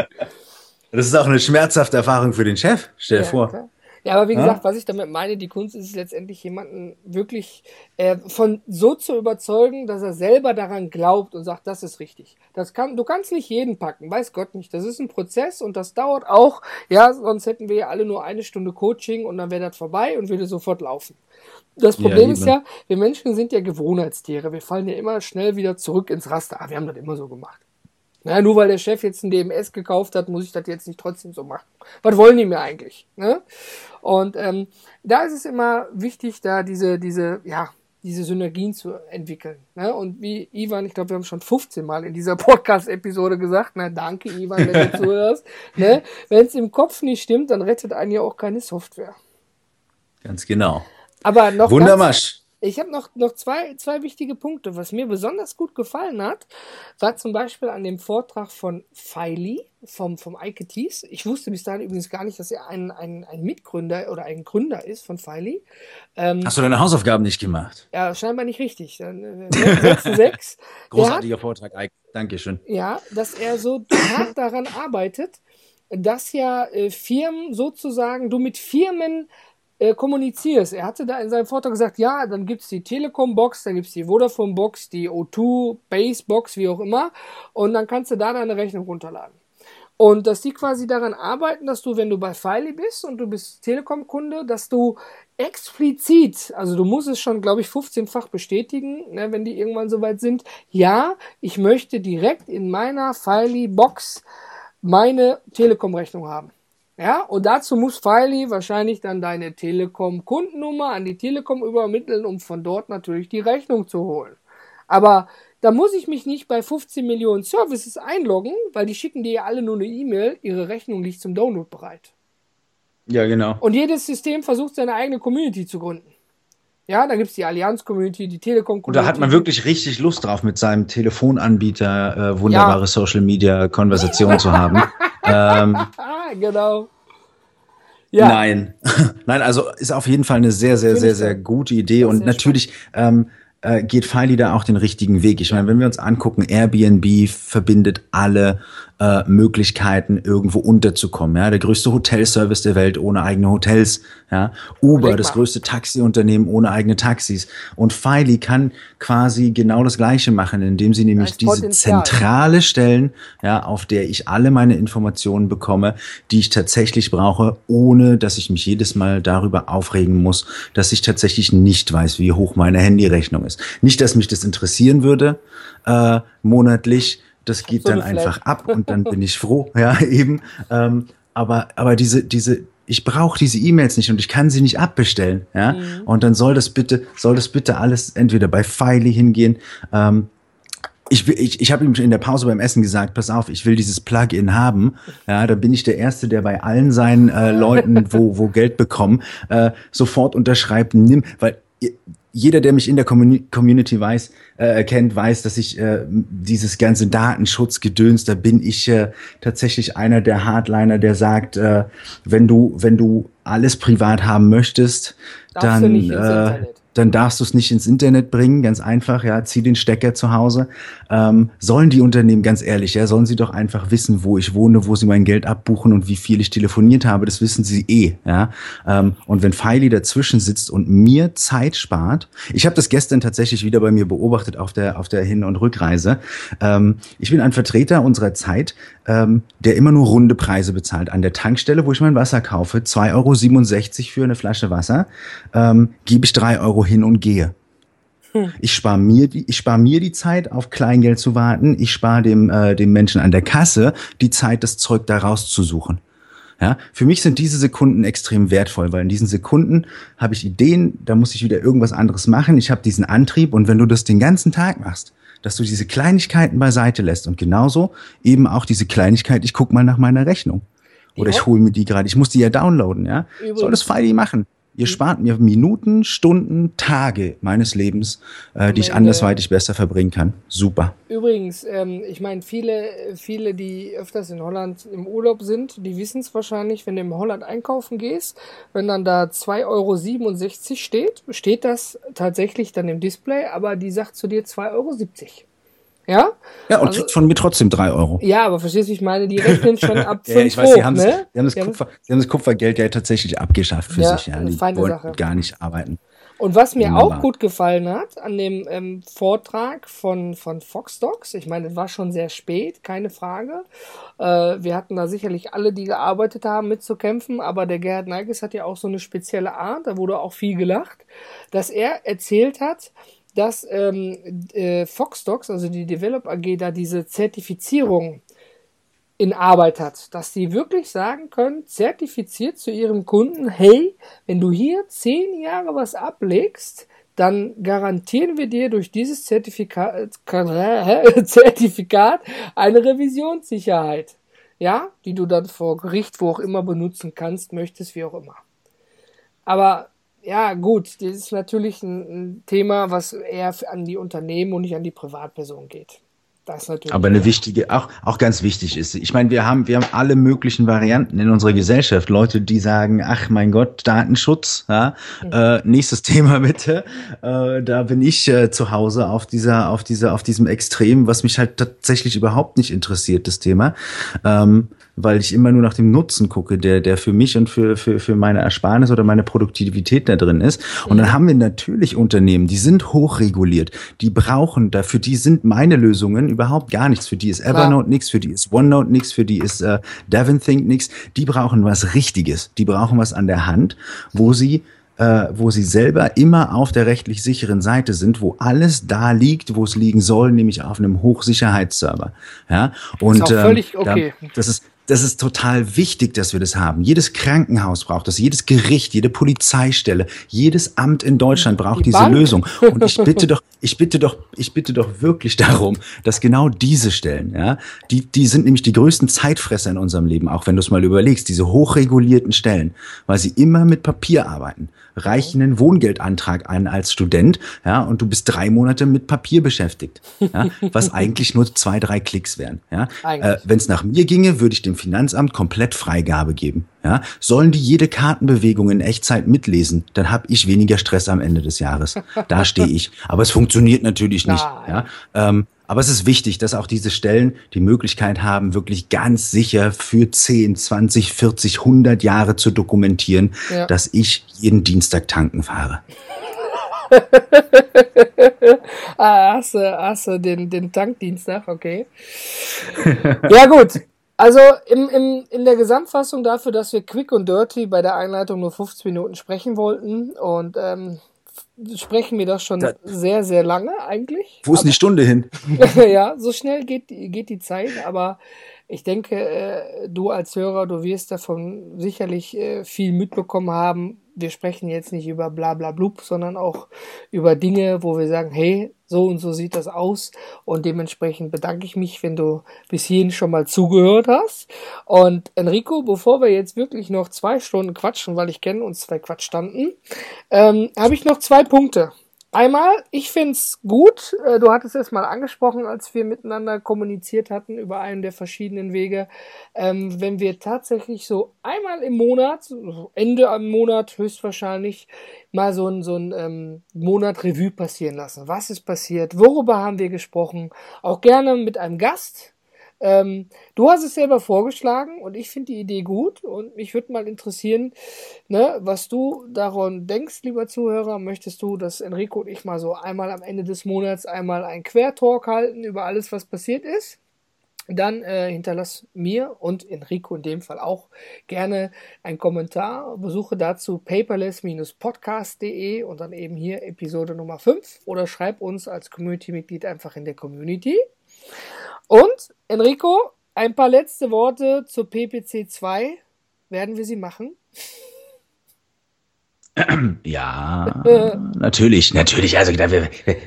Das ist auch eine schmerzhafte Erfahrung für den Chef, stell dir ja, vor. Klar. Ja, aber wie gesagt, ja? was ich damit meine, die Kunst ist letztendlich jemanden wirklich äh, von so zu überzeugen, dass er selber daran glaubt und sagt, das ist richtig. Das kann, du kannst nicht jeden packen, weiß Gott nicht. Das ist ein Prozess und das dauert auch. Ja, sonst hätten wir ja alle nur eine Stunde Coaching und dann wäre das vorbei und würde sofort laufen. Das Problem ja, ist ja, wir Menschen sind ja Gewohnheitstiere. Wir fallen ja immer schnell wieder zurück ins Raster. Ah, wir haben das immer so gemacht. Na, nur weil der Chef jetzt ein DMS gekauft hat, muss ich das jetzt nicht trotzdem so machen. Was wollen die mir eigentlich? Ne? Und ähm, da ist es immer wichtig, da diese, diese, ja, diese Synergien zu entwickeln. Ne? Und wie Ivan, ich glaube, wir haben schon 15 Mal in dieser [laughs] Podcast-Episode gesagt, na danke Ivan, wenn du zuhörst. [laughs] Ne? Wenn es im Kopf nicht stimmt, dann rettet einen ja auch keine Software. Ganz genau. Aber noch Wundermarsch. Ich habe noch, noch zwei, zwei wichtige Punkte. Was mir besonders gut gefallen hat, war zum Beispiel an dem Vortrag von Feili vom, vom Eike Thies. Ich wusste bis dahin übrigens gar nicht, dass er ein, ein, ein Mitgründer oder ein Gründer ist von Feili. Ähm, Hast du deine Hausaufgaben nicht gemacht? Ja, scheinbar nicht richtig. Dann, äh, 6, [laughs] Großartiger hat, Vortrag, Eike. Dankeschön. Ja, dass er so hart daran arbeitet, dass ja äh, Firmen sozusagen, du mit Firmen äh, kommunizierst. Er hatte da in seinem Vortrag gesagt, ja, dann gibt's die Telekom-Box, dann gibt's die Vodafone-Box, die O2, Base-Box, wie auch immer. Und dann kannst du da deine Rechnung runterladen. Und dass die quasi daran arbeiten, dass du, wenn du bei Filey bist und du bist Telekom-Kunde, dass du explizit, also du musst es schon, glaube ich, 15-fach bestätigen, ne, wenn die irgendwann soweit sind, ja, ich möchte direkt in meiner Filey-Box meine Telekom-Rechnung haben. Ja, und dazu muss Filey wahrscheinlich dann deine Telekom-Kundennummer an die Telekom übermitteln, um von dort natürlich die Rechnung zu holen. Aber da muss ich mich nicht bei 15 Millionen Services einloggen, weil die schicken dir ja alle nur eine E-Mail, ihre Rechnung liegt zum Download bereit. Ja, genau. Und jedes System versucht seine eigene Community zu gründen. Ja, da gibt es die Allianz-Community, die Telekom-Community. Und da hat man wirklich richtig Lust drauf, mit seinem Telefonanbieter äh, wunderbare ja. Social-Media-Konversation zu haben. [laughs] ähm, genau. Ja. Nein. [laughs] Nein, also ist auf jeden Fall eine sehr, sehr, sehr, sehr gute Idee. Und natürlich ähm, äh, geht Filey da auch den richtigen Weg. Ich meine, wenn wir uns angucken, Airbnb verbindet alle äh, Möglichkeiten, irgendwo unterzukommen. Ja, der größte Hotelservice der Welt ohne eigene Hotels. Ja, Uber, das größte Taxiunternehmen ohne eigene Taxis. Und Filey kann quasi genau das Gleiche machen, indem sie nämlich diese zentrale stellen, ja, auf der ich alle meine Informationen bekomme, die ich tatsächlich brauche, ohne dass ich mich jedes Mal darüber aufregen muss, dass ich tatsächlich nicht weiß, wie hoch meine Handyrechnung ist. Nicht, dass mich das interessieren würde äh, monatlich Das geht so dann einfach ab und dann bin ich [laughs] froh, ja, eben. Ähm, aber, aber diese, diese, ich brauche diese E-Mails nicht und ich kann sie nicht abbestellen, ja. Mhm. Und dann soll das bitte, soll das bitte alles entweder bei Filey hingehen. Ähm, ich, ich, ich habe ihm in der Pause beim Essen gesagt, pass auf, ich will dieses Plugin haben. Ja, da bin ich der Erste, der bei allen seinen äh, Leuten, [laughs] wo, wo Geld bekommen, äh, sofort unterschreibt, nimm, weil jeder, der mich in der Community weiß, äh, kennt, weiß, dass ich äh, dieses ganze Datenschutzgedöns, da bin ich äh, tatsächlich einer der Hardliner, der sagt, äh, wenn du, wenn du alles privat haben möchtest, Darfst dann äh, dann darfst du es nicht ins Internet bringen, ganz einfach, ja, zieh den Stecker zu Hause. Ähm, sollen die Unternehmen, ganz ehrlich, ja, sollen sie doch einfach wissen, wo ich wohne, wo sie mein Geld abbuchen und wie viel ich telefoniert habe, das wissen sie eh, ja. Ähm, und wenn Filey dazwischen sitzt und mir Zeit spart, ich habe das gestern tatsächlich wieder bei mir beobachtet auf der, auf der Hin- und Rückreise. Ähm, ich bin ein Vertreter unserer Zeit, ähm, der immer nur runde Preise bezahlt. An der Tankstelle, wo ich mein Wasser kaufe, 2,67 Euro für eine Flasche Wasser, ähm, gebe ich drei Euro hin und gehe. Hm. Ich spare mir die, ich spare mir die Zeit, auf Kleingeld zu warten. Ich spare dem, äh, dem Menschen an der Kasse die Zeit, das Zeug da rauszusuchen. Ja, für mich sind diese Sekunden extrem wertvoll, weil in diesen Sekunden habe ich Ideen, da muss ich wieder irgendwas anderes machen. Ich habe diesen Antrieb und wenn du das den ganzen Tag machst, dass du diese Kleinigkeiten beiseite lässt und genauso eben auch diese Kleinigkeit, ich guck mal nach meiner Rechnung. Oder ich hole mir die gerade, ich muss die ja downloaden, ja? Übrigens. Soll das Feidi machen. Ihr spart mir Minuten, Stunden, Tage meines Lebens, äh, die ich andersweitig besser verbringen kann. Super. Übrigens, ähm, ich meine, viele, viele, die öfters in Holland im Urlaub sind, die wissen es wahrscheinlich, wenn du in Holland einkaufen gehst, wenn dann da 2,67 Euro steht, steht das tatsächlich dann im Display, aber die sagt zu dir 2,70 Euro. Ja? Ja, und also, kriegt von mir trotzdem drei Euro. Ja, aber verstehst du, ich meine, die rechnen schon [laughs] ab 5 ja, ich weiß, hoch, sie haben, ne? sie haben das, Kupfer, sie haben das Kupfergeld ja tatsächlich abgeschafft für ja, sich. Ja, die wollen Sache. gar nicht arbeiten. Und was mir Wunderbar. auch gut gefallen hat an dem ähm, Vortrag von, von Fox Docs, ich meine, es war schon sehr spät, keine Frage. Äh, wir hatten da sicherlich alle, die gearbeitet haben, mitzukämpfen, aber der Gerhard Neiges hat ja auch so eine spezielle Art, da wurde auch viel gelacht, dass er erzählt hat, dass ähm, äh, Foxdocs, also die Develop AG, da diese Zertifizierung in Arbeit hat, dass die wirklich sagen können, zertifiziert zu ihrem Kunden, hey, wenn du hier zehn Jahre was ablegst, dann garantieren wir dir durch dieses Zertifikat, [laughs] Zertifikat eine Revisionssicherheit. Ja, die du dann vor Gericht, wo auch immer benutzen kannst, möchtest, wie auch immer. Aber ja, gut, das ist natürlich ein, ein, Thema, was eher an die Unternehmen und nicht an die Privatpersonen geht. Das natürlich. Aber eine wichtige, auch, auch ganz wichtig ist. Ich meine, wir haben, wir haben alle möglichen Varianten in unserer Gesellschaft. Leute, die sagen, ach mein Gott, Datenschutz, ja, mhm. äh, nächstes [laughs] Thema bitte. Äh, da bin ich äh, zu Hause auf dieser, auf dieser, auf diesem Extrem, was mich halt tatsächlich überhaupt nicht interessiert, das Thema. Ähm, weil ich immer nur nach dem Nutzen gucke, der, der für mich und für, für, für meine Ersparnis oder meine Produktivität da drin ist. Und dann haben wir natürlich Unternehmen, die sind hochreguliert, die brauchen, da für die sind meine Lösungen überhaupt gar nichts. Für die ist Evernote nichts, für die ist OneNote nichts, für die ist äh, DevonThink nichts. Die brauchen was Richtiges. Die brauchen was an der Hand, wo sie äh, wo sie selber immer auf der rechtlich sicheren Seite sind, wo alles da liegt, wo es liegen soll, nämlich auf einem Hochsicherheitsserver. Ja, und das ist auch völlig ähm, okay. Da, das ist das ist total wichtig, dass wir das haben. Jedes Krankenhaus braucht das, jedes Gericht, jede Polizeistelle, jedes Amt in Deutschland braucht Die diese Bank. Lösung. Und ich bitte [laughs] doch, ich bitte doch, ich bitte doch wirklich darum, dass genau diese Stellen, ja, die, die sind nämlich die größten Zeitfresser in unserem Leben, auch wenn du es mal überlegst, diese hochregulierten Stellen, weil sie immer mit Papier arbeiten. Reich einen Wohngeldantrag ein als Student, ja, und du bist drei Monate mit Papier beschäftigt, ja, [laughs] was eigentlich nur zwei, drei Klicks wären, ja. Äh, wenn es nach mir ginge, würde ich dem Finanzamt komplett Freigabe geben. Ja, sollen die jede Kartenbewegung in Echtzeit mitlesen, dann habe ich weniger Stress am Ende des Jahres. Da stehe ich. Aber es funktioniert natürlich nicht. Ja, ähm, aber es ist wichtig, dass auch diese Stellen die Möglichkeit haben, wirklich ganz sicher für 10, 20, 40, 100 Jahre zu dokumentieren, ja. dass ich jeden Dienstag tanken fahre. [laughs] ah, hast du, hast du den, den Tankdienstag, okay. ja, gut. Also im, im, in der Gesamtfassung dafür, dass wir quick und dirty bei der Einleitung nur 15 Minuten sprechen wollten und ähm, sprechen wir das schon da, sehr, sehr lange eigentlich. Wo ist die Stunde hin? [laughs] ja, so schnell geht, geht die Zeit, aber ich denke, äh, du als Hörer, du wirst davon sicherlich äh, viel mitbekommen haben. Wir sprechen jetzt nicht über bla bla blub, sondern auch über Dinge, wo wir sagen, hey, so und so sieht das aus. Und dementsprechend bedanke ich mich, wenn du bis hierhin schon mal zugehört hast. Und Enrico, bevor wir jetzt wirklich noch zwei Stunden quatschen, weil ich kenne uns zwei Quatschstanden, ähm, habe ich noch zwei Punkte. Einmal, ich find's gut, äh, du hattest es mal angesprochen, als wir miteinander kommuniziert hatten über einen der verschiedenen Wege, ähm, wenn wir tatsächlich so einmal im Monat, Ende am Monat höchstwahrscheinlich, mal so ein, so ein ähm, Monat Revue passieren lassen. Was ist passiert? Worüber haben wir gesprochen? Auch gerne mit einem Gast, ähm, du hast es selber vorgeschlagen und ich finde die Idee gut und mich würde mal interessieren, ne, was du daran denkst, lieber Zuhörer. Möchtest du, dass Enrico und ich mal so einmal am Ende des Monats einmal ein Quertalk halten über alles, was passiert ist? Dann äh, hinterlass mir und Enrico in dem Fall auch gerne einen Kommentar. Besuche dazu paperless-podcast.de und dann eben hier Episode Nummer 5 oder schreib uns als Community-Mitglied einfach in der Community. Und Enrico, ein paar letzte Worte zur PPC 2. Werden wir sie machen? Ja, natürlich, natürlich. Also, das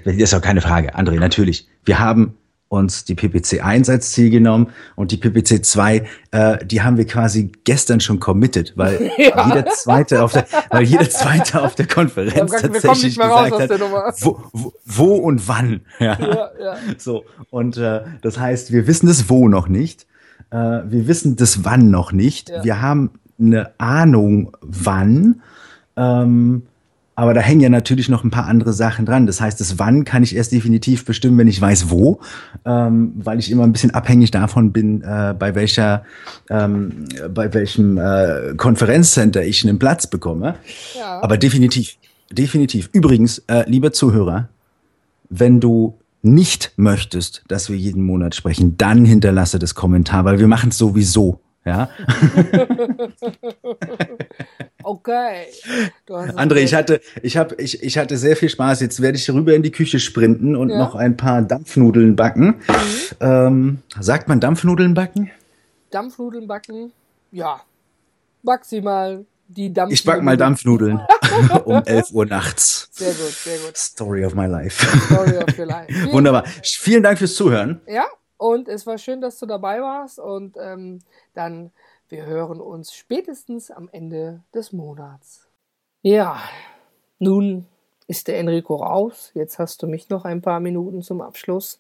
ist auch keine Frage. André, natürlich. Wir haben uns die PPC 1 als Ziel genommen und die PPC 2, äh, die haben wir quasi gestern schon committed, weil [laughs] ja. jeder zweite auf der, weil jeder zweite auf der Konferenz ja, tatsächlich gesagt hat, wo, wo, wo, und wann. [laughs] Ja. ja, ja. So und äh, das heißt, wir wissen das Wo noch nicht, äh, wir wissen das Wann noch nicht. Wir haben eine Ahnung, wann. Ähm, aber da hängen ja natürlich noch ein paar andere Sachen dran. Das heißt, das Wann kann ich erst definitiv bestimmen, wenn ich weiß, wo, ähm, weil ich immer ein bisschen abhängig davon bin, äh, bei welcher, ähm, bei welchem äh, Konferenzcenter ich einen Platz bekomme. Ja. Aber definitiv, definitiv. Übrigens, äh, lieber Zuhörer, wenn du nicht möchtest, dass wir jeden Monat sprechen, dann hinterlasse das Kommentar, weil wir machen es sowieso. Ja. [laughs] okay. André, ich hatte, ich habe, ich, ich hatte sehr viel Spaß. Jetzt werde ich rüber in die Küche sprinten und ja. noch ein paar Dampfnudeln backen. Mhm. Ähm, sagt man Dampfnudeln backen? Dampfnudeln backen? Ja. Back sie mal die Dampfnudeln. Ich back mal Dampfnudeln [laughs] um 11 Uhr nachts. Sehr gut, sehr gut. Story of my life. Story of your life. [laughs] Wunderbar. Vielen Dank fürs Zuhören. Ja, und es war schön, dass du dabei warst und ähm, dann wir hören uns spätestens am Ende des Monats. Ja, nun ist der Enrico raus. Jetzt hast du mich noch ein paar Minuten zum Abschluss.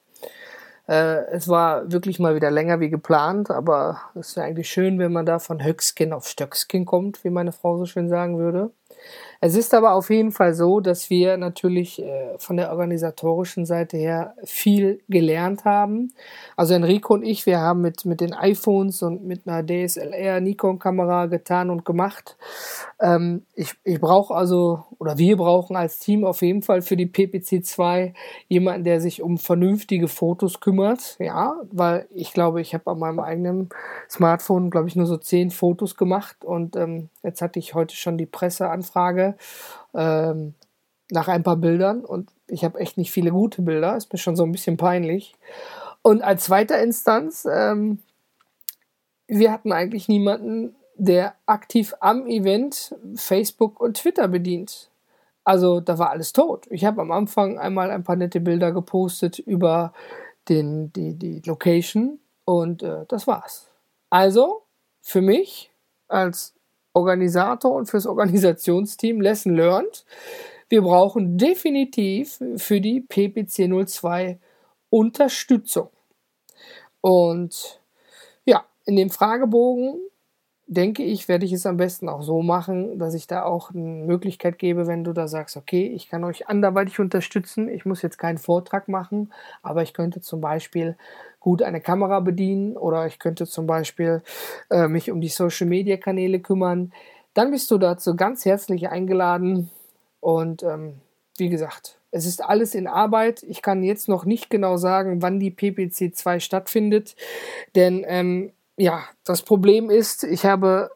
Äh, es war wirklich mal wieder länger wie geplant, aber es ja eigentlich schön, wenn man da von Höckskin auf Stöckskin kommt, wie meine Frau so schön sagen würde. Es ist aber auf jeden Fall so, dass wir natürlich äh, von der organisatorischen Seite her viel gelernt haben. Also Enrico und ich, wir haben mit, mit den iPhones und mit einer DSLR Nikon-Kamera getan und gemacht. Ähm, ich ich brauche also, oder wir brauchen als Team auf jeden Fall für die PPC 2 jemanden, der sich um vernünftige Fotos kümmert. Ja, weil ich glaube, ich habe an meinem eigenen Smartphone, glaube ich, nur so zehn Fotos gemacht und ähm, jetzt hatte ich heute schon die Presseanfrage ähm, nach ein paar Bildern und ich habe echt nicht viele gute Bilder, ist mir schon so ein bisschen peinlich. Und als zweiter Instanz, ähm, wir hatten eigentlich niemanden, der aktiv am Event Facebook und Twitter bedient. Also da war alles tot. Ich habe am Anfang einmal ein paar nette Bilder gepostet über den, die, die Location und äh, das war's. Also für mich als Organisator und fürs Organisationsteam Lesson Learned, wir brauchen definitiv für die PPC 02 Unterstützung. Und ja, in dem Fragebogen denke ich, werde ich es am besten auch so machen, dass ich da auch eine Möglichkeit gebe, wenn du da sagst, okay, ich kann euch anderweitig unterstützen, ich muss jetzt keinen Vortrag machen, aber ich könnte zum Beispiel gut eine Kamera bedienen oder ich könnte zum Beispiel äh, mich um die Social-Media-Kanäle kümmern, dann bist du dazu ganz herzlich eingeladen und ähm, wie gesagt, es ist alles in Arbeit. Ich kann jetzt noch nicht genau sagen, wann die PPC 2 stattfindet, denn ähm, ja, das Problem ist, ich habe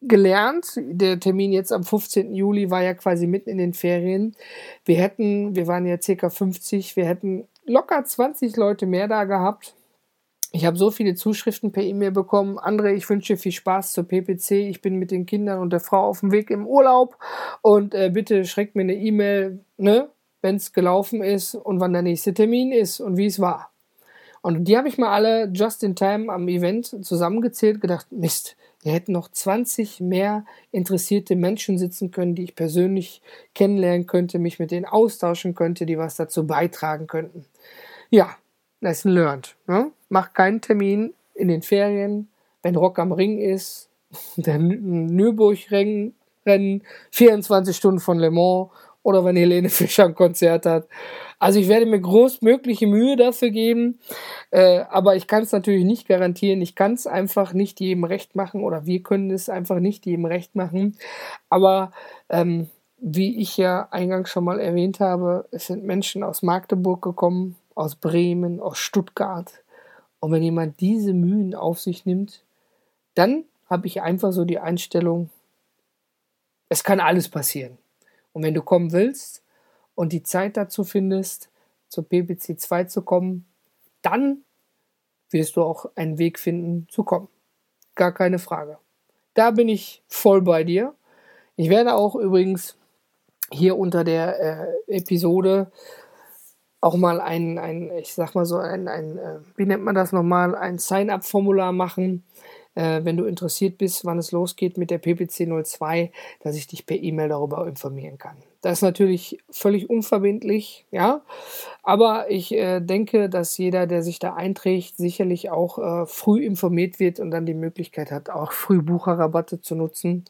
gelernt. Der Termin jetzt am 15. Juli war ja quasi mitten in den Ferien. Wir hätten, wir waren ja circa 50, wir hätten locker 20 Leute mehr da gehabt. Ich habe so viele Zuschriften per E-Mail bekommen. Andre, ich wünsche viel Spaß zur PPC. Ich bin mit den Kindern und der Frau auf dem Weg im Urlaub und äh, bitte schreckt mir eine E-Mail, ne, wenn es gelaufen ist und wann der nächste Termin ist und wie es war. Und die habe ich mal alle just in time am Event zusammengezählt, gedacht, Mist, hier hätten noch 20 mehr interessierte Menschen sitzen können, die ich persönlich kennenlernen könnte, mich mit denen austauschen könnte, die was dazu beitragen könnten. Ja, lesson learned. Ne? Mach keinen Termin in den Ferien, wenn Rock am Ring ist, [laughs] der Nürburgring Rennen, 24 Stunden von Le Mans oder wenn Helene [laughs] Fischer ein Konzert hat. Also ich werde mir großmögliche Mühe dafür geben, äh, aber ich kann es natürlich nicht garantieren. Ich kann es einfach nicht jedem recht machen oder wir können es einfach nicht jedem recht machen. Aber ähm, wie ich ja eingangs schon mal erwähnt habe, es sind Menschen aus Magdeburg gekommen, aus Bremen, aus Stuttgart. Und wenn jemand diese Mühen auf sich nimmt, dann habe ich einfach so die Einstellung, es kann alles passieren. Und wenn du kommen willst, und die Zeit dazu findest, zur PPC 2 zu kommen, dann wirst du auch einen Weg finden zu kommen. Gar keine Frage. Da bin ich voll bei dir. Ich werde auch übrigens hier unter der äh, Episode auch mal ein, ein, ich sag mal so, ein, ein äh, wie nennt man das nochmal, ein Sign-up-Formular machen, äh, wenn du interessiert bist, wann es losgeht mit der PPC 02, dass ich dich per E-Mail darüber informieren kann. Das ist natürlich völlig unverbindlich, ja. Aber ich äh, denke, dass jeder, der sich da einträgt, sicherlich auch äh, früh informiert wird und dann die Möglichkeit hat, auch Frühbucherrabatte zu nutzen.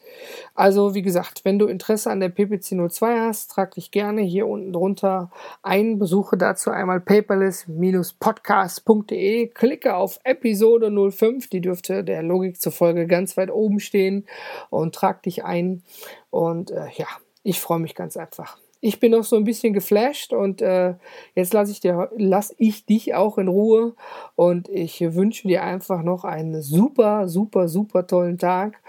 Also, wie gesagt, wenn du Interesse an der PPC 02 hast, trag dich gerne hier unten drunter ein. Besuche dazu einmal paperless-podcast.de, klicke auf Episode 05, die dürfte der Logik zufolge ganz weit oben stehen und trag dich ein. Und äh, ja, ich freue mich ganz einfach. Ich bin noch so ein bisschen geflasht und äh, jetzt lasse ich, lass ich dich auch in Ruhe und ich wünsche dir einfach noch einen super, super, super tollen Tag.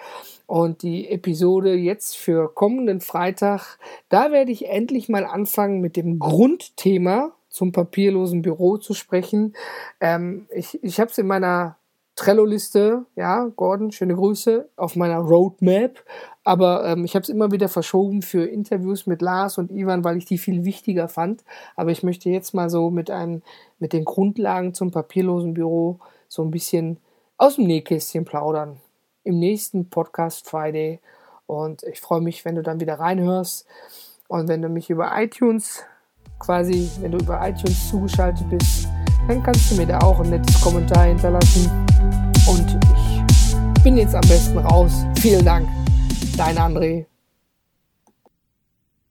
Und die Episode jetzt für kommenden Freitag, da werde ich endlich mal anfangen mit dem Grundthema zum papierlosen Büro zu sprechen. Ähm, ich ich habe es in meiner Trello-Liste, ja, Gordon, schöne Grüße, auf meiner Roadmap. Aber ähm, ich habe es immer wieder verschoben für Interviews mit Lars und Ivan, weil ich die viel wichtiger fand. Aber ich möchte jetzt mal so mit, einem, mit den Grundlagen zum papierlosen Büro so ein bisschen aus dem Nähkästchen plaudern. Im nächsten Podcast Friday. Und ich freue mich, wenn du dann wieder reinhörst. Und wenn du mich über iTunes quasi, wenn du über iTunes zugeschaltet bist, dann kannst du mir da auch ein nettes Kommentar hinterlassen. Und ich bin jetzt am besten raus. Vielen Dank. Dein André.